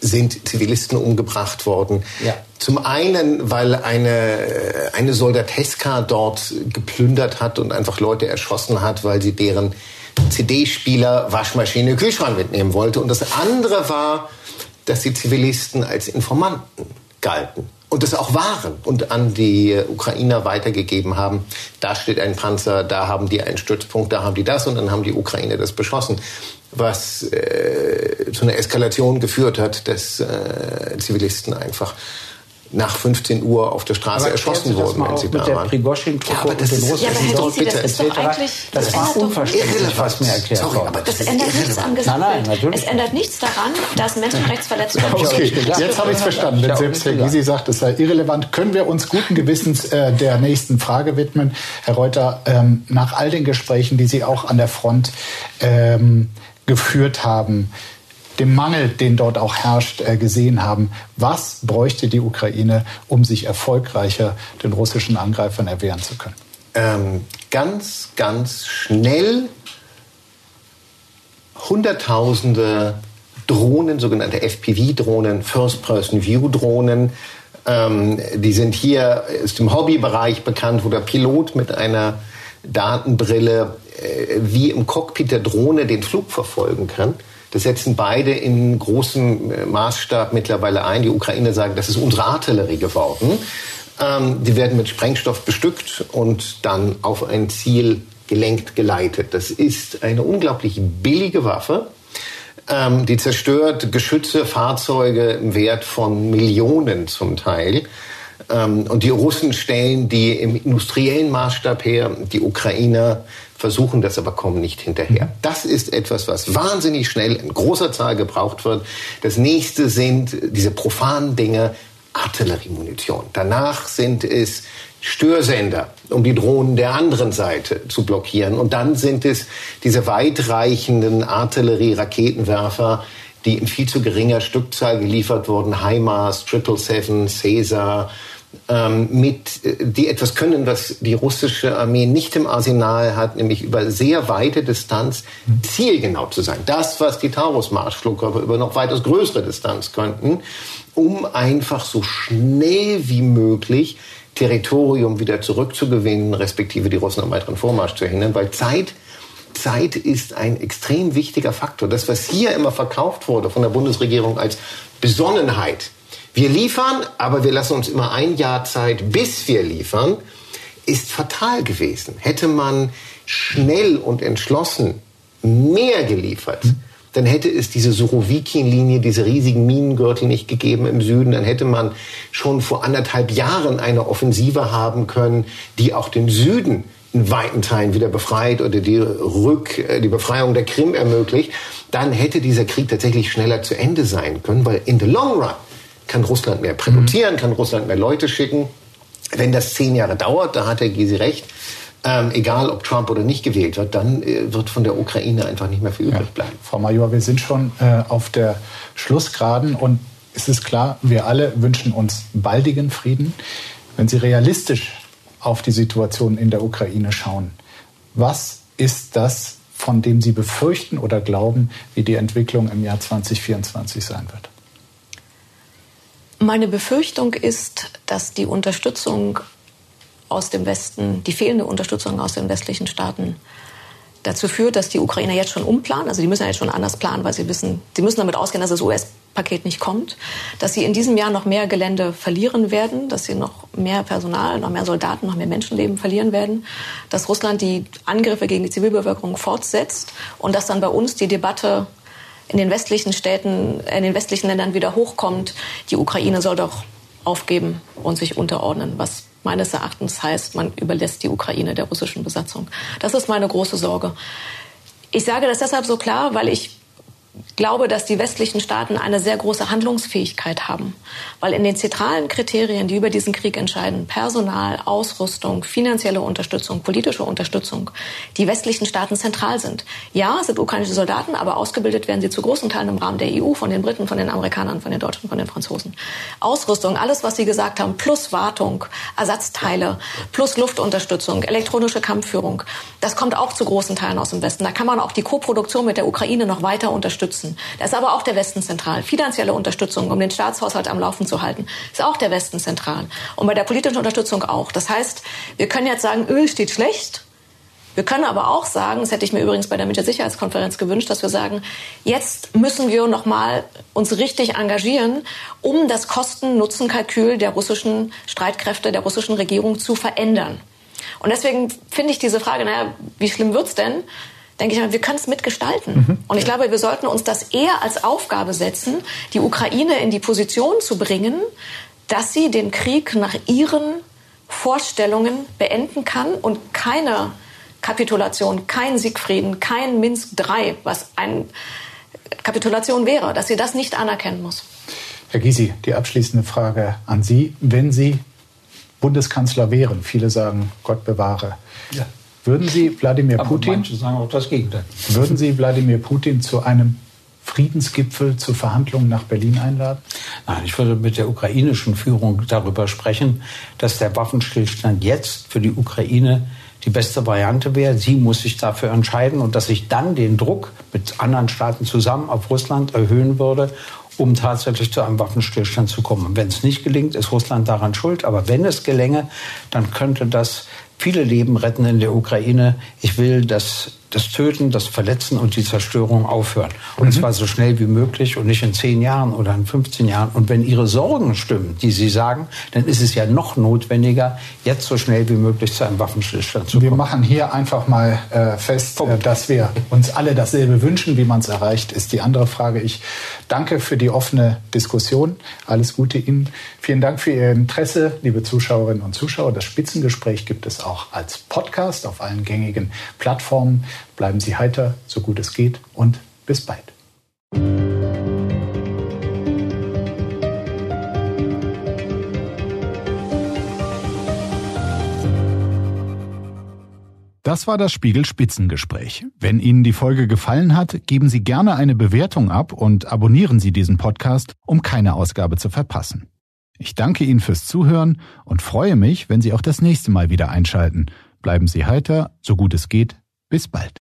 sind Zivilisten umgebracht worden. Ja. Zum einen, weil eine, eine Soldateska dort geplündert hat und einfach Leute erschossen hat, weil sie deren CD-Spieler, Waschmaschine, Kühlschrank mitnehmen wollte. Und das andere war, dass die Zivilisten als Informanten galten und es auch waren und an die Ukrainer weitergegeben haben. Da steht ein Panzer, da haben die einen Stützpunkt, da haben die das und dann haben die Ukrainer das beschossen was äh, zu einer Eskalation geführt hat, dass äh, Zivilisten einfach nach 15 Uhr auf der Straße aber erschossen wurden, wenn sie da waren. ja, aber das ist, ja, aber das doch eigentlich, das, das war unverständlich, was mir erklärt Sorry, aber das, das ändert nichts am Gesamtbild. Nein, nein, es ändert nichts daran, dass Menschenrechtsverletzungen Okay, jetzt habe ich es verstanden. Wenn selbst Herr Gysi sagt, es sei irrelevant, können wir uns guten Gewissens äh, der nächsten Frage widmen. Herr Reuter, ähm, nach all den Gesprächen, die Sie auch an der Front ähm, geführt haben, dem Mangel, den dort auch herrscht, äh, gesehen haben. Was bräuchte die Ukraine, um sich erfolgreicher den russischen Angreifern erwehren zu können? Ähm, ganz, ganz schnell Hunderttausende Drohnen, sogenannte FPV-Drohnen, First-Person-View-Drohnen. Ähm, die sind hier, ist im Hobbybereich bekannt, wo der Pilot mit einer Datenbrille äh, wie im Cockpit der Drohne den Flug verfolgen kann. Das setzen beide in großem äh, Maßstab mittlerweile ein. Die Ukraine sagen, das ist unsere Artillerie geworden. Ähm, die werden mit Sprengstoff bestückt und dann auf ein Ziel gelenkt, geleitet. Das ist eine unglaublich billige Waffe. Ähm, die zerstört Geschütze, Fahrzeuge im Wert von Millionen zum Teil. Ähm, und die Russen stellen die im industriellen Maßstab her, die Ukrainer versuchen das aber kommen nicht hinterher. Mhm. Das ist etwas, was wahnsinnig schnell in großer Zahl gebraucht wird. Das nächste sind diese profanen Dinge, Artilleriemunition. Danach sind es Störsender, um die Drohnen der anderen Seite zu blockieren. Und dann sind es diese weitreichenden Artillerie-Raketenwerfer, die in viel zu geringer Stückzahl geliefert wurden. HIMARS, 777, Caesar, ähm, mit, äh, die etwas können, was die russische Armee nicht im Arsenal hat, nämlich über sehr weite Distanz zielgenau zu sein. Das, was die Taurus-Marschflugkörper über noch weitaus größere Distanz könnten, um einfach so schnell wie möglich Territorium wieder zurückzugewinnen, respektive die Russen am weiteren Vormarsch zu hindern, weil Zeit Zeit ist ein extrem wichtiger Faktor. Das, was hier immer verkauft wurde von der Bundesregierung als Besonnenheit, wir liefern, aber wir lassen uns immer ein Jahr Zeit, bis wir liefern, ist fatal gewesen. Hätte man schnell und entschlossen mehr geliefert, dann hätte es diese Surovikin-Linie, diese riesigen Minengürtel nicht gegeben im Süden. Dann hätte man schon vor anderthalb Jahren eine Offensive haben können, die auch den Süden in weiten Teilen wieder befreit oder die, Rück, äh, die Befreiung der Krim ermöglicht. Dann hätte dieser Krieg tatsächlich schneller zu Ende sein können, weil in the long run kann Russland mehr produzieren, kann Russland mehr Leute schicken. Wenn das zehn Jahre dauert, da hat Herr Gysi recht, ähm, egal ob Trump oder nicht gewählt wird, dann äh, wird von der Ukraine einfach nicht mehr viel übrig bleiben. Ja. Frau Major, wir sind schon äh, auf der Schlussgeraden und es ist klar, wir alle wünschen uns baldigen Frieden. Wenn Sie realistisch auf die Situation in der Ukraine schauen, was ist das, von dem Sie befürchten oder glauben, wie die Entwicklung im Jahr 2024 sein wird? Meine Befürchtung ist, dass die Unterstützung aus dem Westen, die fehlende Unterstützung aus den westlichen Staaten dazu führt, dass die Ukrainer jetzt schon umplanen. Also die müssen ja jetzt schon anders planen, weil sie wissen, sie müssen damit ausgehen, dass das US-Paket nicht kommt, dass sie in diesem Jahr noch mehr Gelände verlieren werden, dass sie noch mehr Personal, noch mehr Soldaten, noch mehr Menschenleben verlieren werden, dass Russland die Angriffe gegen die Zivilbevölkerung fortsetzt. Und dass dann bei uns die Debatte in den westlichen Städten, in den westlichen Ländern wieder hochkommt, die Ukraine soll doch aufgeben und sich unterordnen, was meines Erachtens heißt, man überlässt die Ukraine der russischen Besatzung. Das ist meine große Sorge. Ich sage das deshalb so klar, weil ich glaube, dass die westlichen Staaten eine sehr große Handlungsfähigkeit haben, weil in den zentralen Kriterien, die über diesen Krieg entscheiden, Personal, Ausrüstung, finanzielle Unterstützung, politische Unterstützung, die westlichen Staaten zentral sind. Ja, es sind ukrainische Soldaten, aber ausgebildet werden sie zu großen Teilen im Rahmen der EU, von den Briten, von den Amerikanern, von den Deutschen, von den Franzosen. Ausrüstung, alles, was Sie gesagt haben, plus Wartung, Ersatzteile, plus Luftunterstützung, elektronische Kampfführung, das kommt auch zu großen Teilen aus dem Westen. Da kann man auch die Koproduktion mit der Ukraine noch weiter unterstützen unterstützen. Da ist aber auch der Westen zentral. Finanzielle Unterstützung, um den Staatshaushalt am Laufen zu halten, ist auch der Westen zentral. Und bei der politischen Unterstützung auch. Das heißt, wir können jetzt sagen, Öl steht schlecht. Wir können aber auch sagen, das hätte ich mir übrigens bei der Mitte-Sicherheitskonferenz gewünscht, dass wir sagen, jetzt müssen wir noch mal uns richtig engagieren, um das Kosten-Nutzen-Kalkül der russischen Streitkräfte, der russischen Regierung zu verändern. Und deswegen finde ich diese Frage, naja, wie schlimm wird's denn? Denke ich wir können es mitgestalten. Mhm. Und ich glaube, wir sollten uns das eher als Aufgabe setzen, die Ukraine in die Position zu bringen, dass sie den Krieg nach ihren Vorstellungen beenden kann und keine Kapitulation, kein Siegfrieden, kein Minsk III, was eine Kapitulation wäre, dass sie das nicht anerkennen muss. Herr Gysi, die abschließende Frage an Sie. Wenn Sie Bundeskanzler wären, viele sagen, Gott bewahre, ja. Würden Sie Wladimir Putin, würden Sie Wladimir Putin zu einem Friedensgipfel zu Verhandlungen nach Berlin einladen? Nein, ich würde mit der ukrainischen Führung darüber sprechen, dass der Waffenstillstand jetzt für die Ukraine die beste Variante wäre. Sie muss sich dafür entscheiden und dass ich dann den Druck mit anderen Staaten zusammen auf Russland erhöhen würde, um tatsächlich zu einem Waffenstillstand zu kommen. Und wenn es nicht gelingt, ist Russland daran schuld. Aber wenn es gelänge, dann könnte das viele Leben retten in der Ukraine. Ich will, dass das Töten, das Verletzen und die Zerstörung aufhören. Und mhm. zwar so schnell wie möglich und nicht in zehn Jahren oder in 15 Jahren. Und wenn Ihre Sorgen stimmen, die Sie sagen, dann ist es ja noch notwendiger, jetzt so schnell wie möglich zu einem Waffenstillstand zu kommen. Wir machen hier einfach mal äh, fest, äh, dass wir uns alle dasselbe wünschen. Wie man es erreicht, ist die andere Frage. Ich danke für die offene Diskussion. Alles Gute Ihnen. Vielen Dank für Ihr Interesse, liebe Zuschauerinnen und Zuschauer. Das Spitzengespräch gibt es auch als Podcast auf allen gängigen Plattformen. Bleiben Sie heiter, so gut es geht und bis bald. Das war das Spiegel Spitzengespräch. Wenn Ihnen die Folge gefallen hat, geben Sie gerne eine Bewertung ab und abonnieren Sie diesen Podcast, um keine Ausgabe zu verpassen. Ich danke Ihnen fürs Zuhören und freue mich, wenn Sie auch das nächste Mal wieder einschalten. Bleiben Sie heiter, so gut es geht. Bis bald.